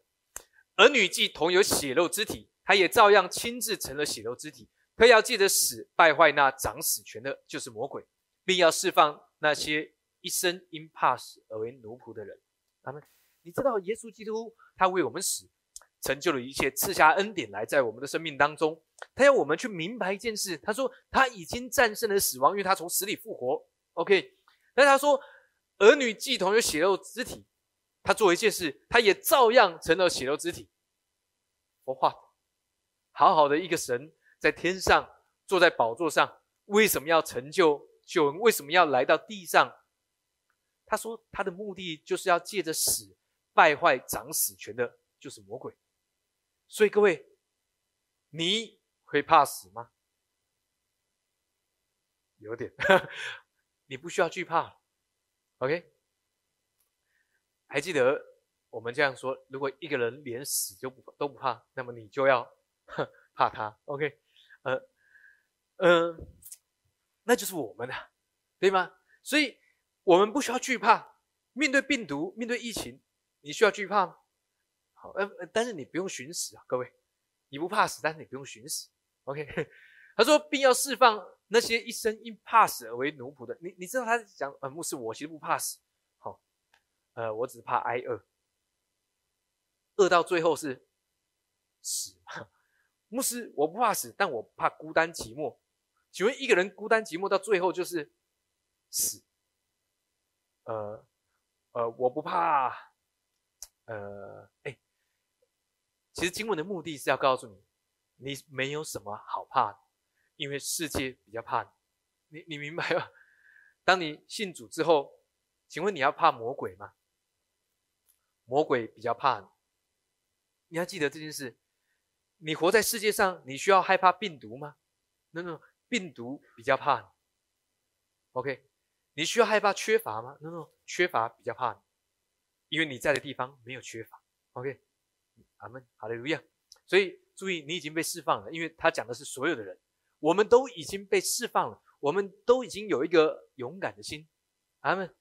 儿女既同有血肉之体，他也照样亲自成了血肉之体。他要借着死败坏那掌死权的，就是魔鬼，并要释放那些一生因怕死而为奴仆的人。他们，你知道耶稣基督他为我们死。成就了一切，赐下恩典来，在我们的生命当中，他要我们去明白一件事。他说他已经战胜了死亡，因为他从死里复活。OK，但他说儿女既同有血肉之体，他做一件事，他也照样成了血肉之体。我话，好好的一个神在天上坐在宝座上，为什么要成就救恩？为什么要来到地上？他说他的目的就是要借着死败坏掌死权的，就是魔鬼。所以各位，你会怕死吗？有点，你不需要惧怕。OK，还记得我们这样说：如果一个人连死就不都不怕，那么你就要 怕他。OK，呃，嗯，那就是我们的，对吗？所以我们不需要惧怕。面对病毒，面对疫情，你需要惧怕吗？好，呃，但是你不用寻死啊，各位，你不怕死，但是你不用寻死。OK，他说，并要释放那些一生因怕死而为奴仆的。你你知道他讲，呃，牧师，我其实不怕死，好，呃，我只怕挨饿，饿到最后是死。牧师，我不怕死，但我怕孤单寂寞。请问一个人孤单寂寞到最后就是死？呃，呃，我不怕，呃，哎。其实经文的目的是要告诉你，你没有什么好怕的，因为世界比较怕你。你你明白吗？当你信主之后，请问你要怕魔鬼吗？魔鬼比较怕你。你要记得这件事。你活在世界上，你需要害怕病毒吗？那种病毒比较怕你。OK，你需要害怕缺乏吗？那种缺乏比较怕你。因为你在的地方没有缺乏。OK，阿门，好的，路亚。所以注意，你已经被释放了，因为他讲的是所有的人，我们都已经被释放了，我们都已经有一个勇敢的心，阿门。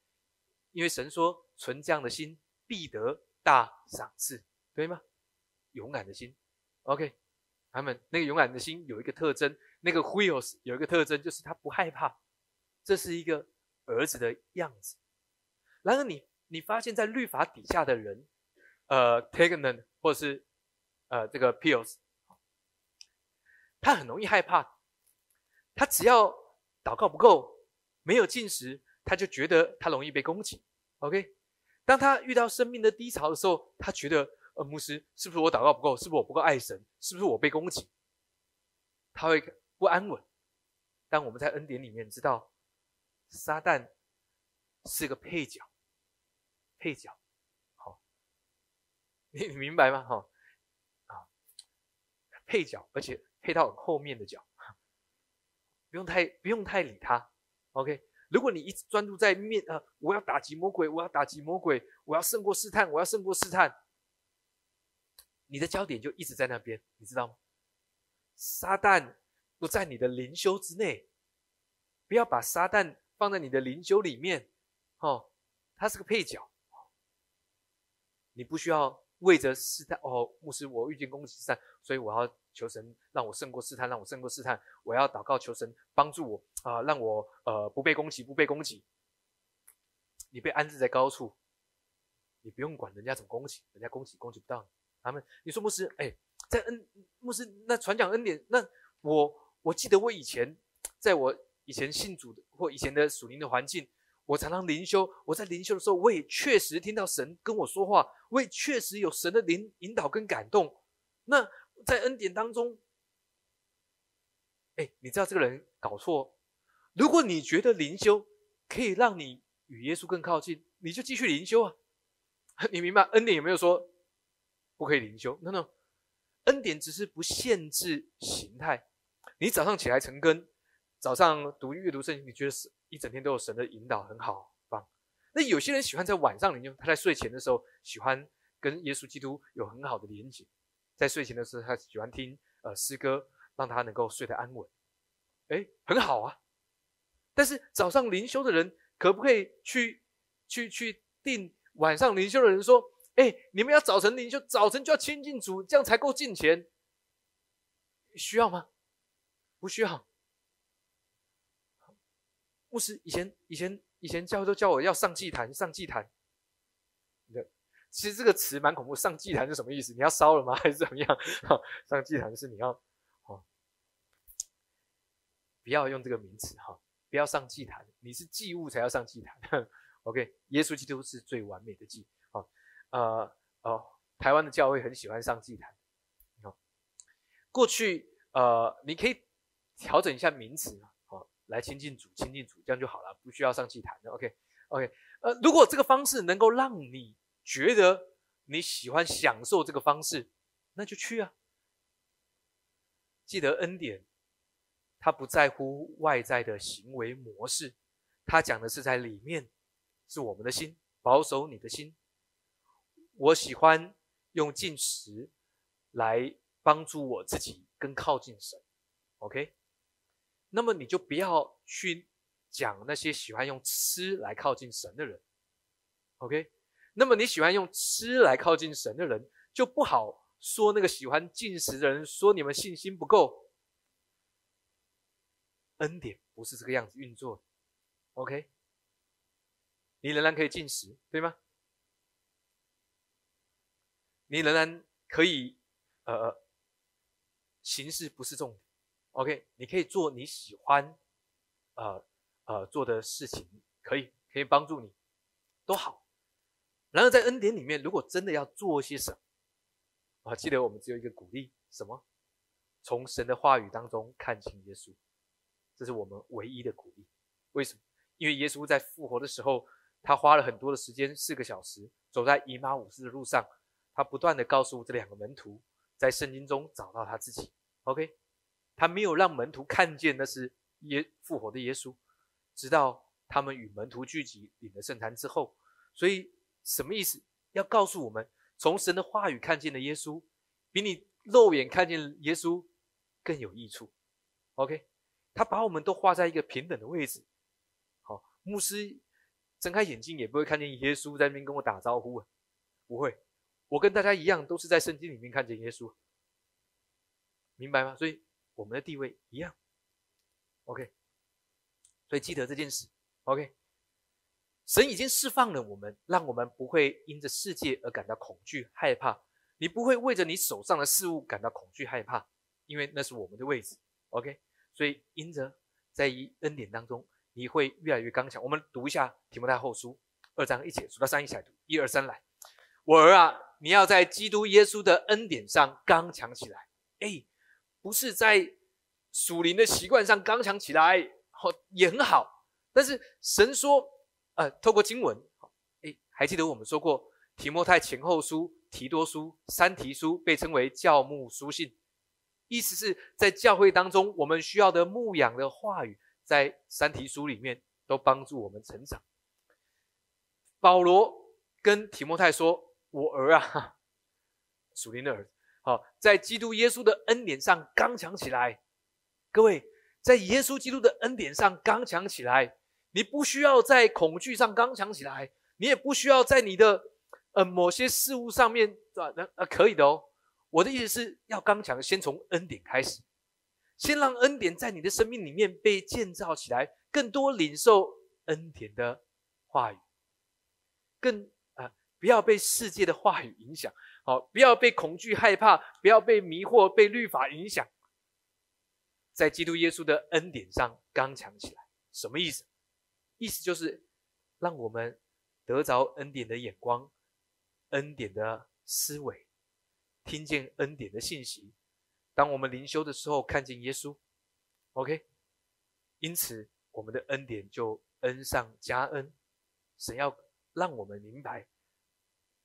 因为神说，存这样的心必得大赏赐，对吗？勇敢的心，OK，他们。那个勇敢的心有一个特征，那个 wheels 有一个特征，就是他不害怕，这是一个儿子的样子。然而，你你发现，在律法底下的人，呃 t a g e n 或者是呃这个 pills，他很容易害怕，他只要祷告不够，没有进食。他就觉得他容易被攻击，OK？当他遇到生命的低潮的时候，他觉得，呃，牧师是不是我祷告不够？是不是我不够爱神？是不是我被攻击？他会不安稳。但我们在恩典里面知道，撒旦是个配角，配角，好，你你明白吗？哈，啊，配角，而且配到后面的角，不用太不用太理他，OK？如果你一直专注在面啊，我要打击魔鬼，我要打击魔鬼，我要胜过试探，我要胜过试探，你的焦点就一直在那边，你知道吗？撒旦不在你的灵修之内，不要把撒旦放在你的灵修里面，哦，他是个配角，你不需要为着试探哦，牧师，我遇见攻击试探，所以我要。求神让我胜过试探，让我胜过试探。我要祷告求神帮助我啊，让我呃不被攻击，不被攻击。你被安置在高处，你不用管人家怎么攻击，人家攻击攻击不到你。他们，你说牧师，哎，在恩牧师那传讲恩典，那我我记得我以前在我以前信主的或以前的属灵的环境，我常常灵修。我在灵修的时候，我也确实听到神跟我说话，我也确实有神的灵引导跟感动。那。在恩典当中，哎，你知道这个人搞错。如果你觉得灵修可以让你与耶稣更靠近，你就继续灵修啊。你明白恩典有没有说不可以灵修？no no，恩典只是不限制形态。你早上起来成根，早上读阅读圣经，你觉得是一整天都有神的引导，很好棒。那有些人喜欢在晚上灵修，他在睡前的时候喜欢跟耶稣基督有很好的连接。在睡前的时候，他喜欢听呃诗歌，让他能够睡得安稳。哎，很好啊。但是早上灵修的人，可不可以去去去定晚上灵修的人说：哎，你们要早晨灵修，早晨就要亲近主，这样才够进钱。需要吗？不需要。牧师以前以前以前教都叫我要上祭坛，上祭坛。其实这个词蛮恐怖，上祭坛是什么意思？你要烧了吗？还是怎么样？上祭坛是你要，哦，不要用这个名词哈，不要上祭坛，你是祭物才要上祭坛。OK，耶稣基督是最完美的祭。呃，哦，台湾的教会很喜欢上祭坛。好，过去呃，你可以调整一下名词，好，来亲近主，亲近主，这样就好了，不需要上祭坛的。OK，OK，呃，如果这个方式能够让你觉得你喜欢享受这个方式，那就去啊！记得恩典，他不在乎外在的行为模式，他讲的是在里面，是我们的心，保守你的心。我喜欢用进食来帮助我自己更靠近神，OK？那么你就不要去讲那些喜欢用吃来靠近神的人，OK？那么你喜欢用吃来靠近神的人，就不好说那个喜欢进食的人，说你们信心不够。恩典不是这个样子运作，OK？你仍然可以进食，对吗？你仍然可以，呃呃，形式不是重点，OK？你可以做你喜欢，呃呃做的事情，可以可以帮助你，都好。然而，在恩典里面，如果真的要做些什么，啊，记得我们只有一个鼓励，什么？从神的话语当中看清耶稣，这是我们唯一的鼓励。为什么？因为耶稣在复活的时候，他花了很多的时间，四个小时，走在以马五斯的路上，他不断的告诉这两个门徒，在圣经中找到他自己。OK，他没有让门徒看见那是耶复活的耶稣，直到他们与门徒聚集领了圣餐之后，所以。什么意思？要告诉我们，从神的话语看见的耶稣，比你肉眼看见耶稣更有益处。OK，他把我们都画在一个平等的位置。好，牧师睁开眼睛也不会看见耶稣在那边跟我打招呼啊，不会。我跟大家一样，都是在圣经里面看见耶稣，明白吗？所以我们的地位一样。OK，所以记得这件事。OK。神已经释放了我们，让我们不会因着世界而感到恐惧害怕。你不会为着你手上的事物感到恐惧害怕，因为那是我们的位置。OK，所以因着在一恩典当中，你会越来越刚强。我们读一下提摩太后书二章一节，数到三一起来读，一二三来。我儿啊，你要在基督耶稣的恩典上刚强起来。哎，不是在属灵的习惯上刚强起来，好也很好，但是神说。呃，透过经文，哎，还记得我们说过，提摩太前后书、提多书、三提书被称为教牧书信，意思是在教会当中，我们需要的牧养的话语，在三提书里面都帮助我们成长。保罗跟提摩太说：“我儿啊，属灵的儿子，好，在基督耶稣的恩典上刚强起来。各位，在耶稣基督的恩典上刚强起来。”你不需要在恐惧上刚强起来，你也不需要在你的呃某些事物上面，对吧？呃，可以的哦。我的意思是要刚强，先从恩典开始，先让恩典在你的生命里面被建造起来，更多领受恩典的话语，更不要被世界的话语影响，好，不要被恐惧害怕，不要被迷惑，被律法影响，在基督耶稣的恩典上刚强起来，什么意思？意思就是，让我们得着恩典的眼光，恩典的思维，听见恩典的信息。当我们灵修的时候，看见耶稣，OK。因此，我们的恩典就恩上加恩。神要让我们明白，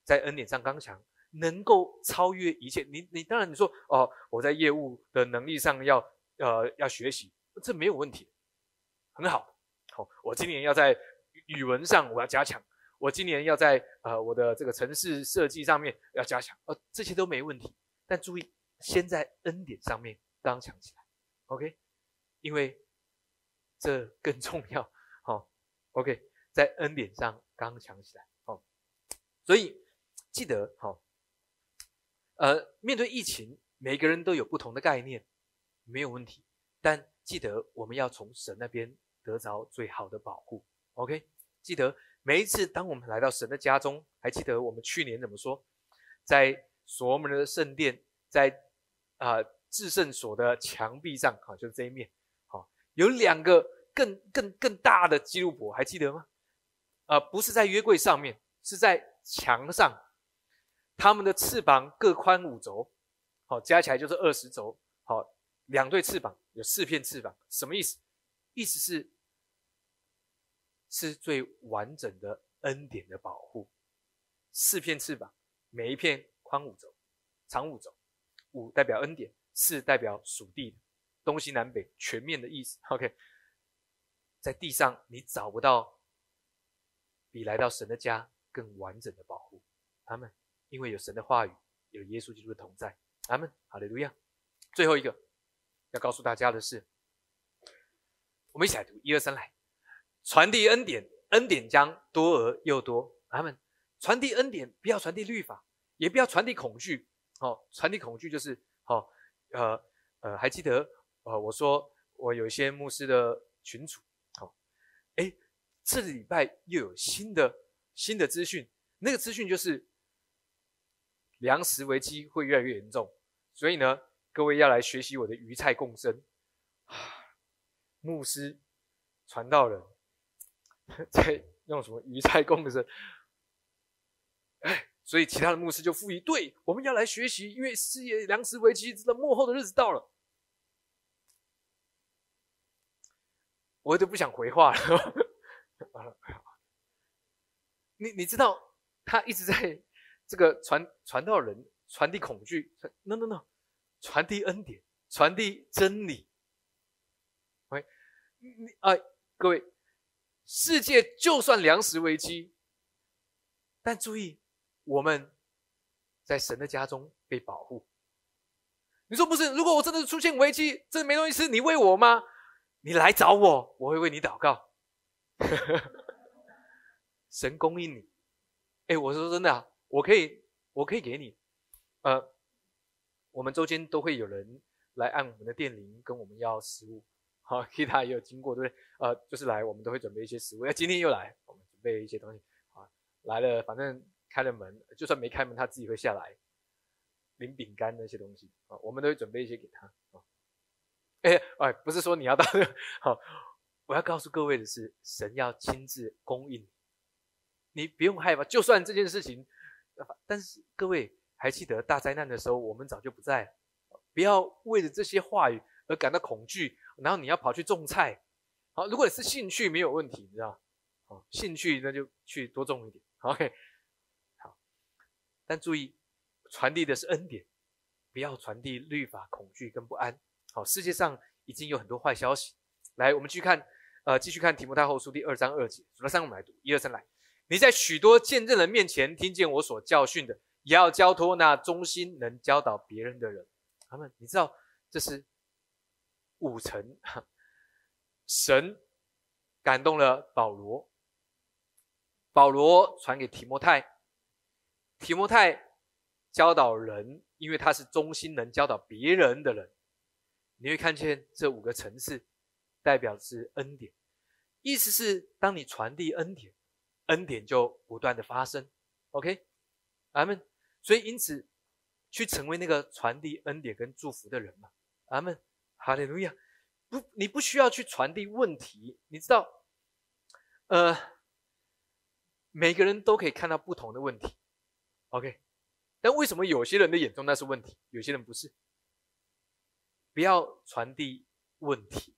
在恩典上刚强，能够超越一切。你你当然你说哦，我在业务的能力上要呃要学习，这没有问题，很好。好我今年要在语文上我要加强，我今年要在呃我的这个城市设计上面要加强，呃这些都没问题。但注意，先在恩典上面刚强起来，OK？因为这更重要。好，OK，在恩典上刚强起来。好，所以记得，好，呃，面对疫情，每个人都有不同的概念，没有问题。但记得我们要从神那边。得着最好的保护，OK。记得每一次当我们来到神的家中，还记得我们去年怎么说？在所罗门的圣殿，在啊至圣所的墙壁上，好，就是这一面，好，有两个更更更大的基路伯，还记得吗？啊，不是在约柜上面，是在墙上。他们的翅膀各宽五轴，好，加起来就是二十轴。好，两对翅膀有四片翅膀，什么意思？意思是。是最完整的恩典的保护，四片翅膀，每一片宽五轴，长五轴，五代表恩典，四代表属地，东西南北全面的意思。OK，在地上你找不到比来到神的家更完整的保护。阿门。因为有神的话语，有耶稣基督的同在。阿门。哈利，路亚。最后一个要告诉大家的是，我们一起来读一二三来。传递恩典，恩典将多而又多。阿门传递恩典，不要传递律法，也不要传递恐惧。好，传递恐惧就是好。呃呃，还记得呃，我说我有一些牧师的群主，好，哎，这个礼拜又有新的新的资讯，那个资讯就是粮食危机会越来越严重，所以呢，各位要来学习我的鱼菜共生。牧师传道人。在用什么鱼菜共生？所以其他的牧师就附议：对，我们要来学习，因为事业粮食危机的幕后的日子到了。我都不想回话了。你你知道，他一直在这个传传道人传递恐惧，no no no，传递恩典，传递真理。喂，你哎，各位。世界就算粮食危机，但注意，我们在神的家中被保护。你说不是？如果我真的出现危机，真的没东西吃，你喂我吗？你来找我，我会为你祷告。神供应你。哎，我说真的啊，我可以，我可以给你。呃，我们周间都会有人来按我们的电铃，跟我们要食物。好，Kita 也有经过，对不对？呃，就是来，我们都会准备一些食物。哎，今天又来，我们准备一些东西。啊，来了，反正开了门，就算没开门，他自己会下来。领饼干那些东西啊，我们都会准备一些给他啊。哎哎，不是说你要到好，我要告诉各位的是，神要亲自供应，你不用害怕。就算这件事情，但是各位还记得大灾难的时候，我们早就不在了。不要为了这些话语而感到恐惧，然后你要跑去种菜。好，如果你是兴趣没有问题，你知道好，兴趣那就去多种一点。OK，好，但注意。传递的是恩典，不要传递律法、恐惧跟不安。好，世界上已经有很多坏消息。来，我们继续看，呃，继续看提摩太后书第二章二节。数到三，我们来读。一二三，来。你在许多见证人面前听见我所教训的，也要交托那忠心能教导别人的人。他们，你知道这是五层，神感动了保罗，保罗传给提摩太，提摩太。教导人，因为他是忠心能教导别人的人，你会看见这五个层次，代表是恩典。意思是，当你传递恩典，恩典就不断的发生。OK，阿门。所以因此，去成为那个传递恩典跟祝福的人嘛。阿门，哈利路亚。不，你不需要去传递问题。你知道，呃，每个人都可以看到不同的问题。OK。但为什么有些人的眼中那是问题，有些人不是？不要传递问题，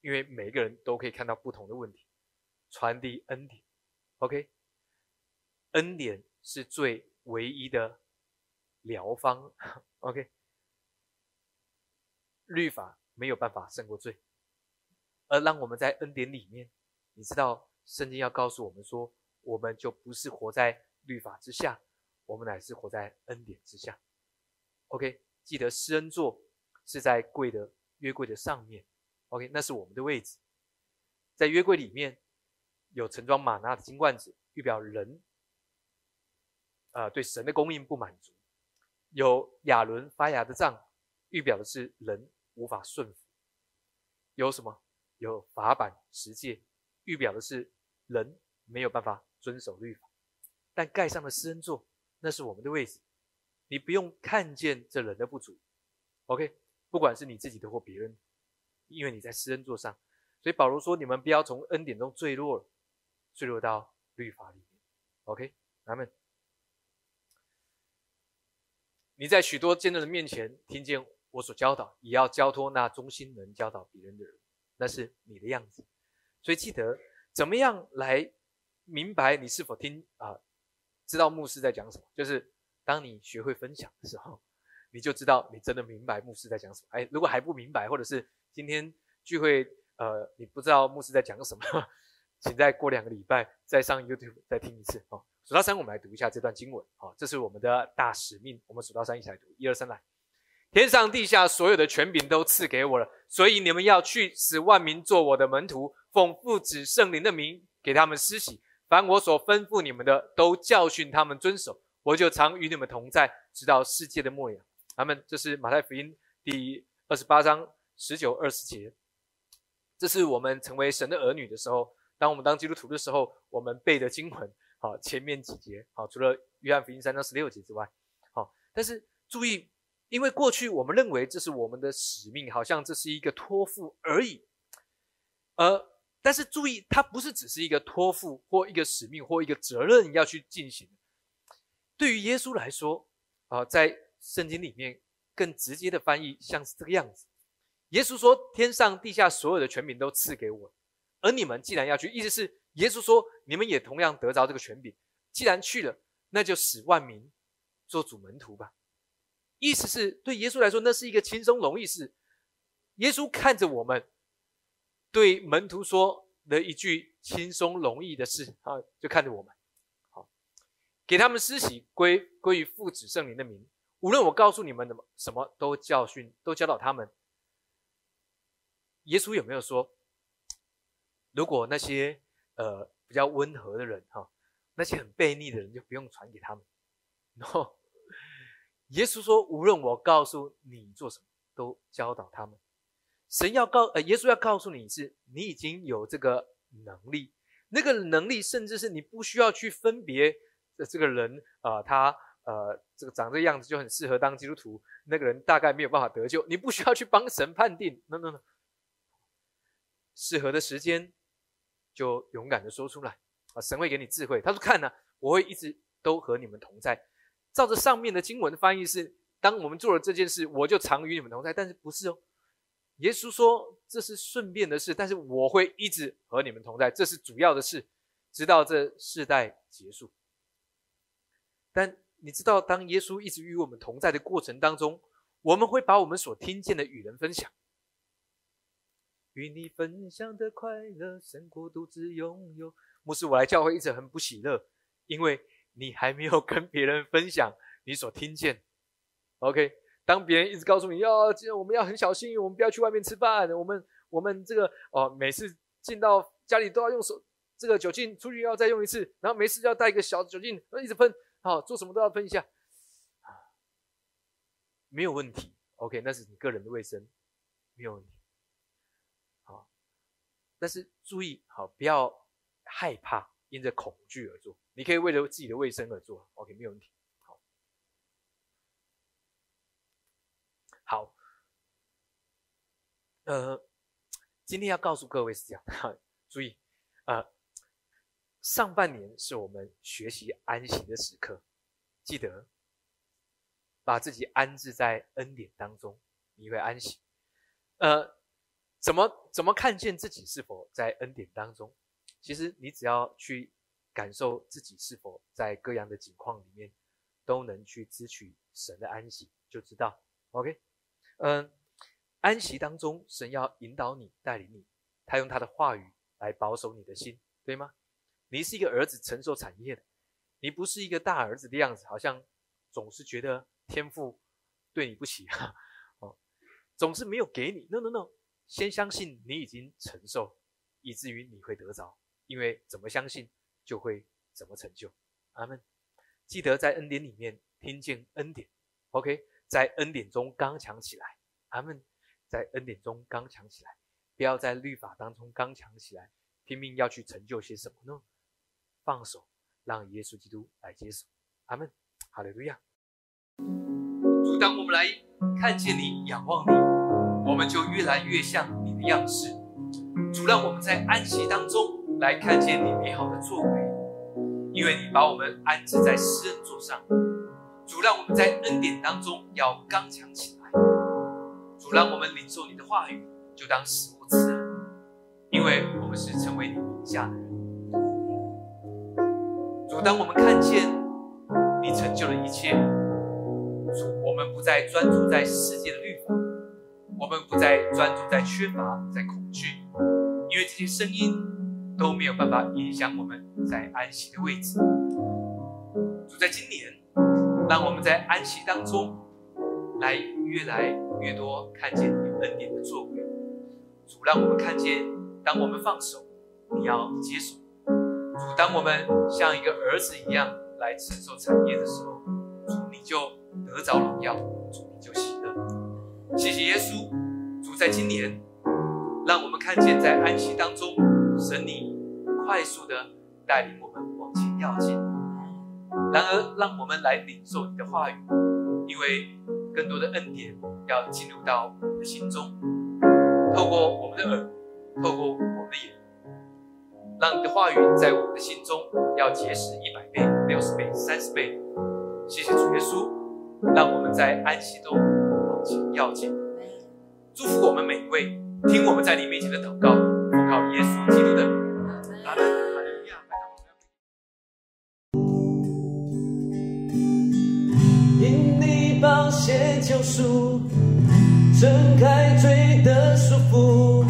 因为每个人都可以看到不同的问题。传递恩典，OK？恩典是最唯一的疗方，OK？律法没有办法胜过罪，而让我们在恩典里面，你知道，圣经要告诉我们说，我们就不是活在律法之下。我们乃是活在恩典之下，OK，记得施恩座是在柜的约柜的上面，OK，那是我们的位置。在约柜里面有盛装玛纳的金罐子，预表人，啊，对神的供应不满足；有亚伦发芽的杖，预表的是人无法顺服；有什么？有法版十诫，预表的是人没有办法遵守律法。但盖上的施恩座。那是我们的位置，你不用看见这人的不足，OK？不管是你自己的或别人，因为你在施恩座上，所以保罗说：你们不要从恩典中坠落了，坠落到律法里面，OK？阿门。你在许多见证人面前听见我所教导，也要交托那忠心能教导别人的人，那是你的样子。所以记得怎么样来明白你是否听啊？知道牧师在讲什么，就是当你学会分享的时候，你就知道你真的明白牧师在讲什么。哎，如果还不明白，或者是今天聚会，呃，你不知道牧师在讲什么，请再过两个礼拜再上 YouTube 再听一次。哦，数到三，我们来读一下这段经文。好，这是我们的大使命。我们数到三一起来读，一二三，来！天上地下所有的权柄都赐给我了，所以你们要去使万民做我的门徒，奉父子圣灵的名给他们施洗。凡我所吩咐你们的，都教训他们遵守，我就常与你们同在，直到世界的末了。他们，这是马太福音第二十八章十九、二十节。这是我们成为神的儿女的时候，当我们当基督徒的时候，我们背的经文。好，前面几节，好，除了约翰福音三章十六节之外，好，但是注意，因为过去我们认为这是我们的使命，好像这是一个托付而已，而。但是注意，它不是只是一个托付或一个使命或一个责任要去进行。对于耶稣来说，啊，在圣经里面更直接的翻译像是这个样子：耶稣说，天上地下所有的权柄都赐给我，而你们既然要去，意思是耶稣说，你们也同样得着这个权柄。既然去了，那就使万民做主门徒吧。意思是对耶稣来说，那是一个轻松容易事。耶稣看着我们。对门徒说的一句轻松容易的事啊，就看着我们。好，给他们施洗，归归于父子圣灵的名。无论我告诉你们的什么，都教训，都教导他们。耶稣有没有说，如果那些呃比较温和的人哈，那些很悖逆的人就不用传给他们？然后耶稣说，无论我告诉你做什么，都教导他们。神要告呃，耶稣要告诉你是，你已经有这个能力，那个能力甚至是你不需要去分别的这个人啊，他呃这个长这个样子就很适合当基督徒，那个人大概没有办法得救，你不需要去帮神判定，no no no，适合的时间就勇敢的说出来啊，神会给你智慧。他说看呢，我会一直都和你们同在。照着上面的经文的翻译是，当我们做了这件事，我就常与你们同在，但是不是哦。耶稣说：“这是顺便的事，但是我会一直和你们同在，这是主要的事，直到这世代结束。”但你知道，当耶稣一直与我们同在的过程当中，我们会把我们所听见的与人分享。与你分享的快乐胜过独自拥有。牧师，我来教会一直很不喜乐，因为你还没有跟别人分享你所听见。OK。当别人一直告诉你要，我们要很小心，我们不要去外面吃饭，我们我们这个哦，每次进到家里都要用手这个酒精，出去要再用一次，然后没事就要带一个小酒精，一直喷，好，做什么都要喷一下，没有问题，OK，那是你个人的卫生，没有问题，但是注意好，不要害怕，因着恐惧而做，你可以为了自己的卫生而做，OK，没有问题。好，好呃，今天要告诉各位是这样，注意，呃，上半年是我们学习安息的时刻，记得把自己安置在恩典当中，你会安息。呃，怎么怎么看见自己是否在恩典当中？其实你只要去感受自己是否在各样的境况里面都能去支取神的安息，就知道。OK。嗯，安息当中，神要引导你、带领你，他用他的话语来保守你的心，对吗？你是一个儿子承受产业的，你不是一个大儿子的样子，好像总是觉得天父对你不起哈，哦，总是没有给你。No No No，先相信你已经承受，以至于你会得着，因为怎么相信就会怎么成就。阿门。记得在恩典里面听见恩典，OK。在恩典中刚强起来，阿门。在恩典中刚强起来，不要在律法当中刚强起来，拼命要去成就些什么呢？放手，让耶稣基督来接手，阿门。哈利路亚。主，当我们来看见你、仰望你，我们就越来越像你的样式。主，让我们在安息当中来看见你美好的作为，因为你把我们安置在施恩座上。主让我们在恩典当中要刚强起来。主让我们领受你的话语，就当食物吃，因为我们是成为你名下的人。主，当我们看见你成就了一切，主，我们不再专注在世界的律法，我们不再专注在缺乏、在恐惧，因为这些声音都没有办法影响我们在安息的位置。主，在今年。让我们在安息当中，来越来越多看见你恩典的作为。主，让我们看见，当我们放手，你要接手。主，当我们像一个儿子一样来承受产业的时候，主你就得着荣耀，主你就喜乐。谢谢耶稣。主，在今年，让我们看见在安息当中，神你快速的带领我们往前要进。然而，让我们来领受你的话语，因为更多的恩典要进入到我们的心中，透过我们的耳，透过我们的眼，让你的话语在我们的心中要结实一百倍、六十倍、三十倍。谢谢主耶稣，让我们在安息中要紧。祝福我们每一位，听我们在你面前的祷告，靠耶稣基督的阿门。保险救赎，挣开罪的束缚。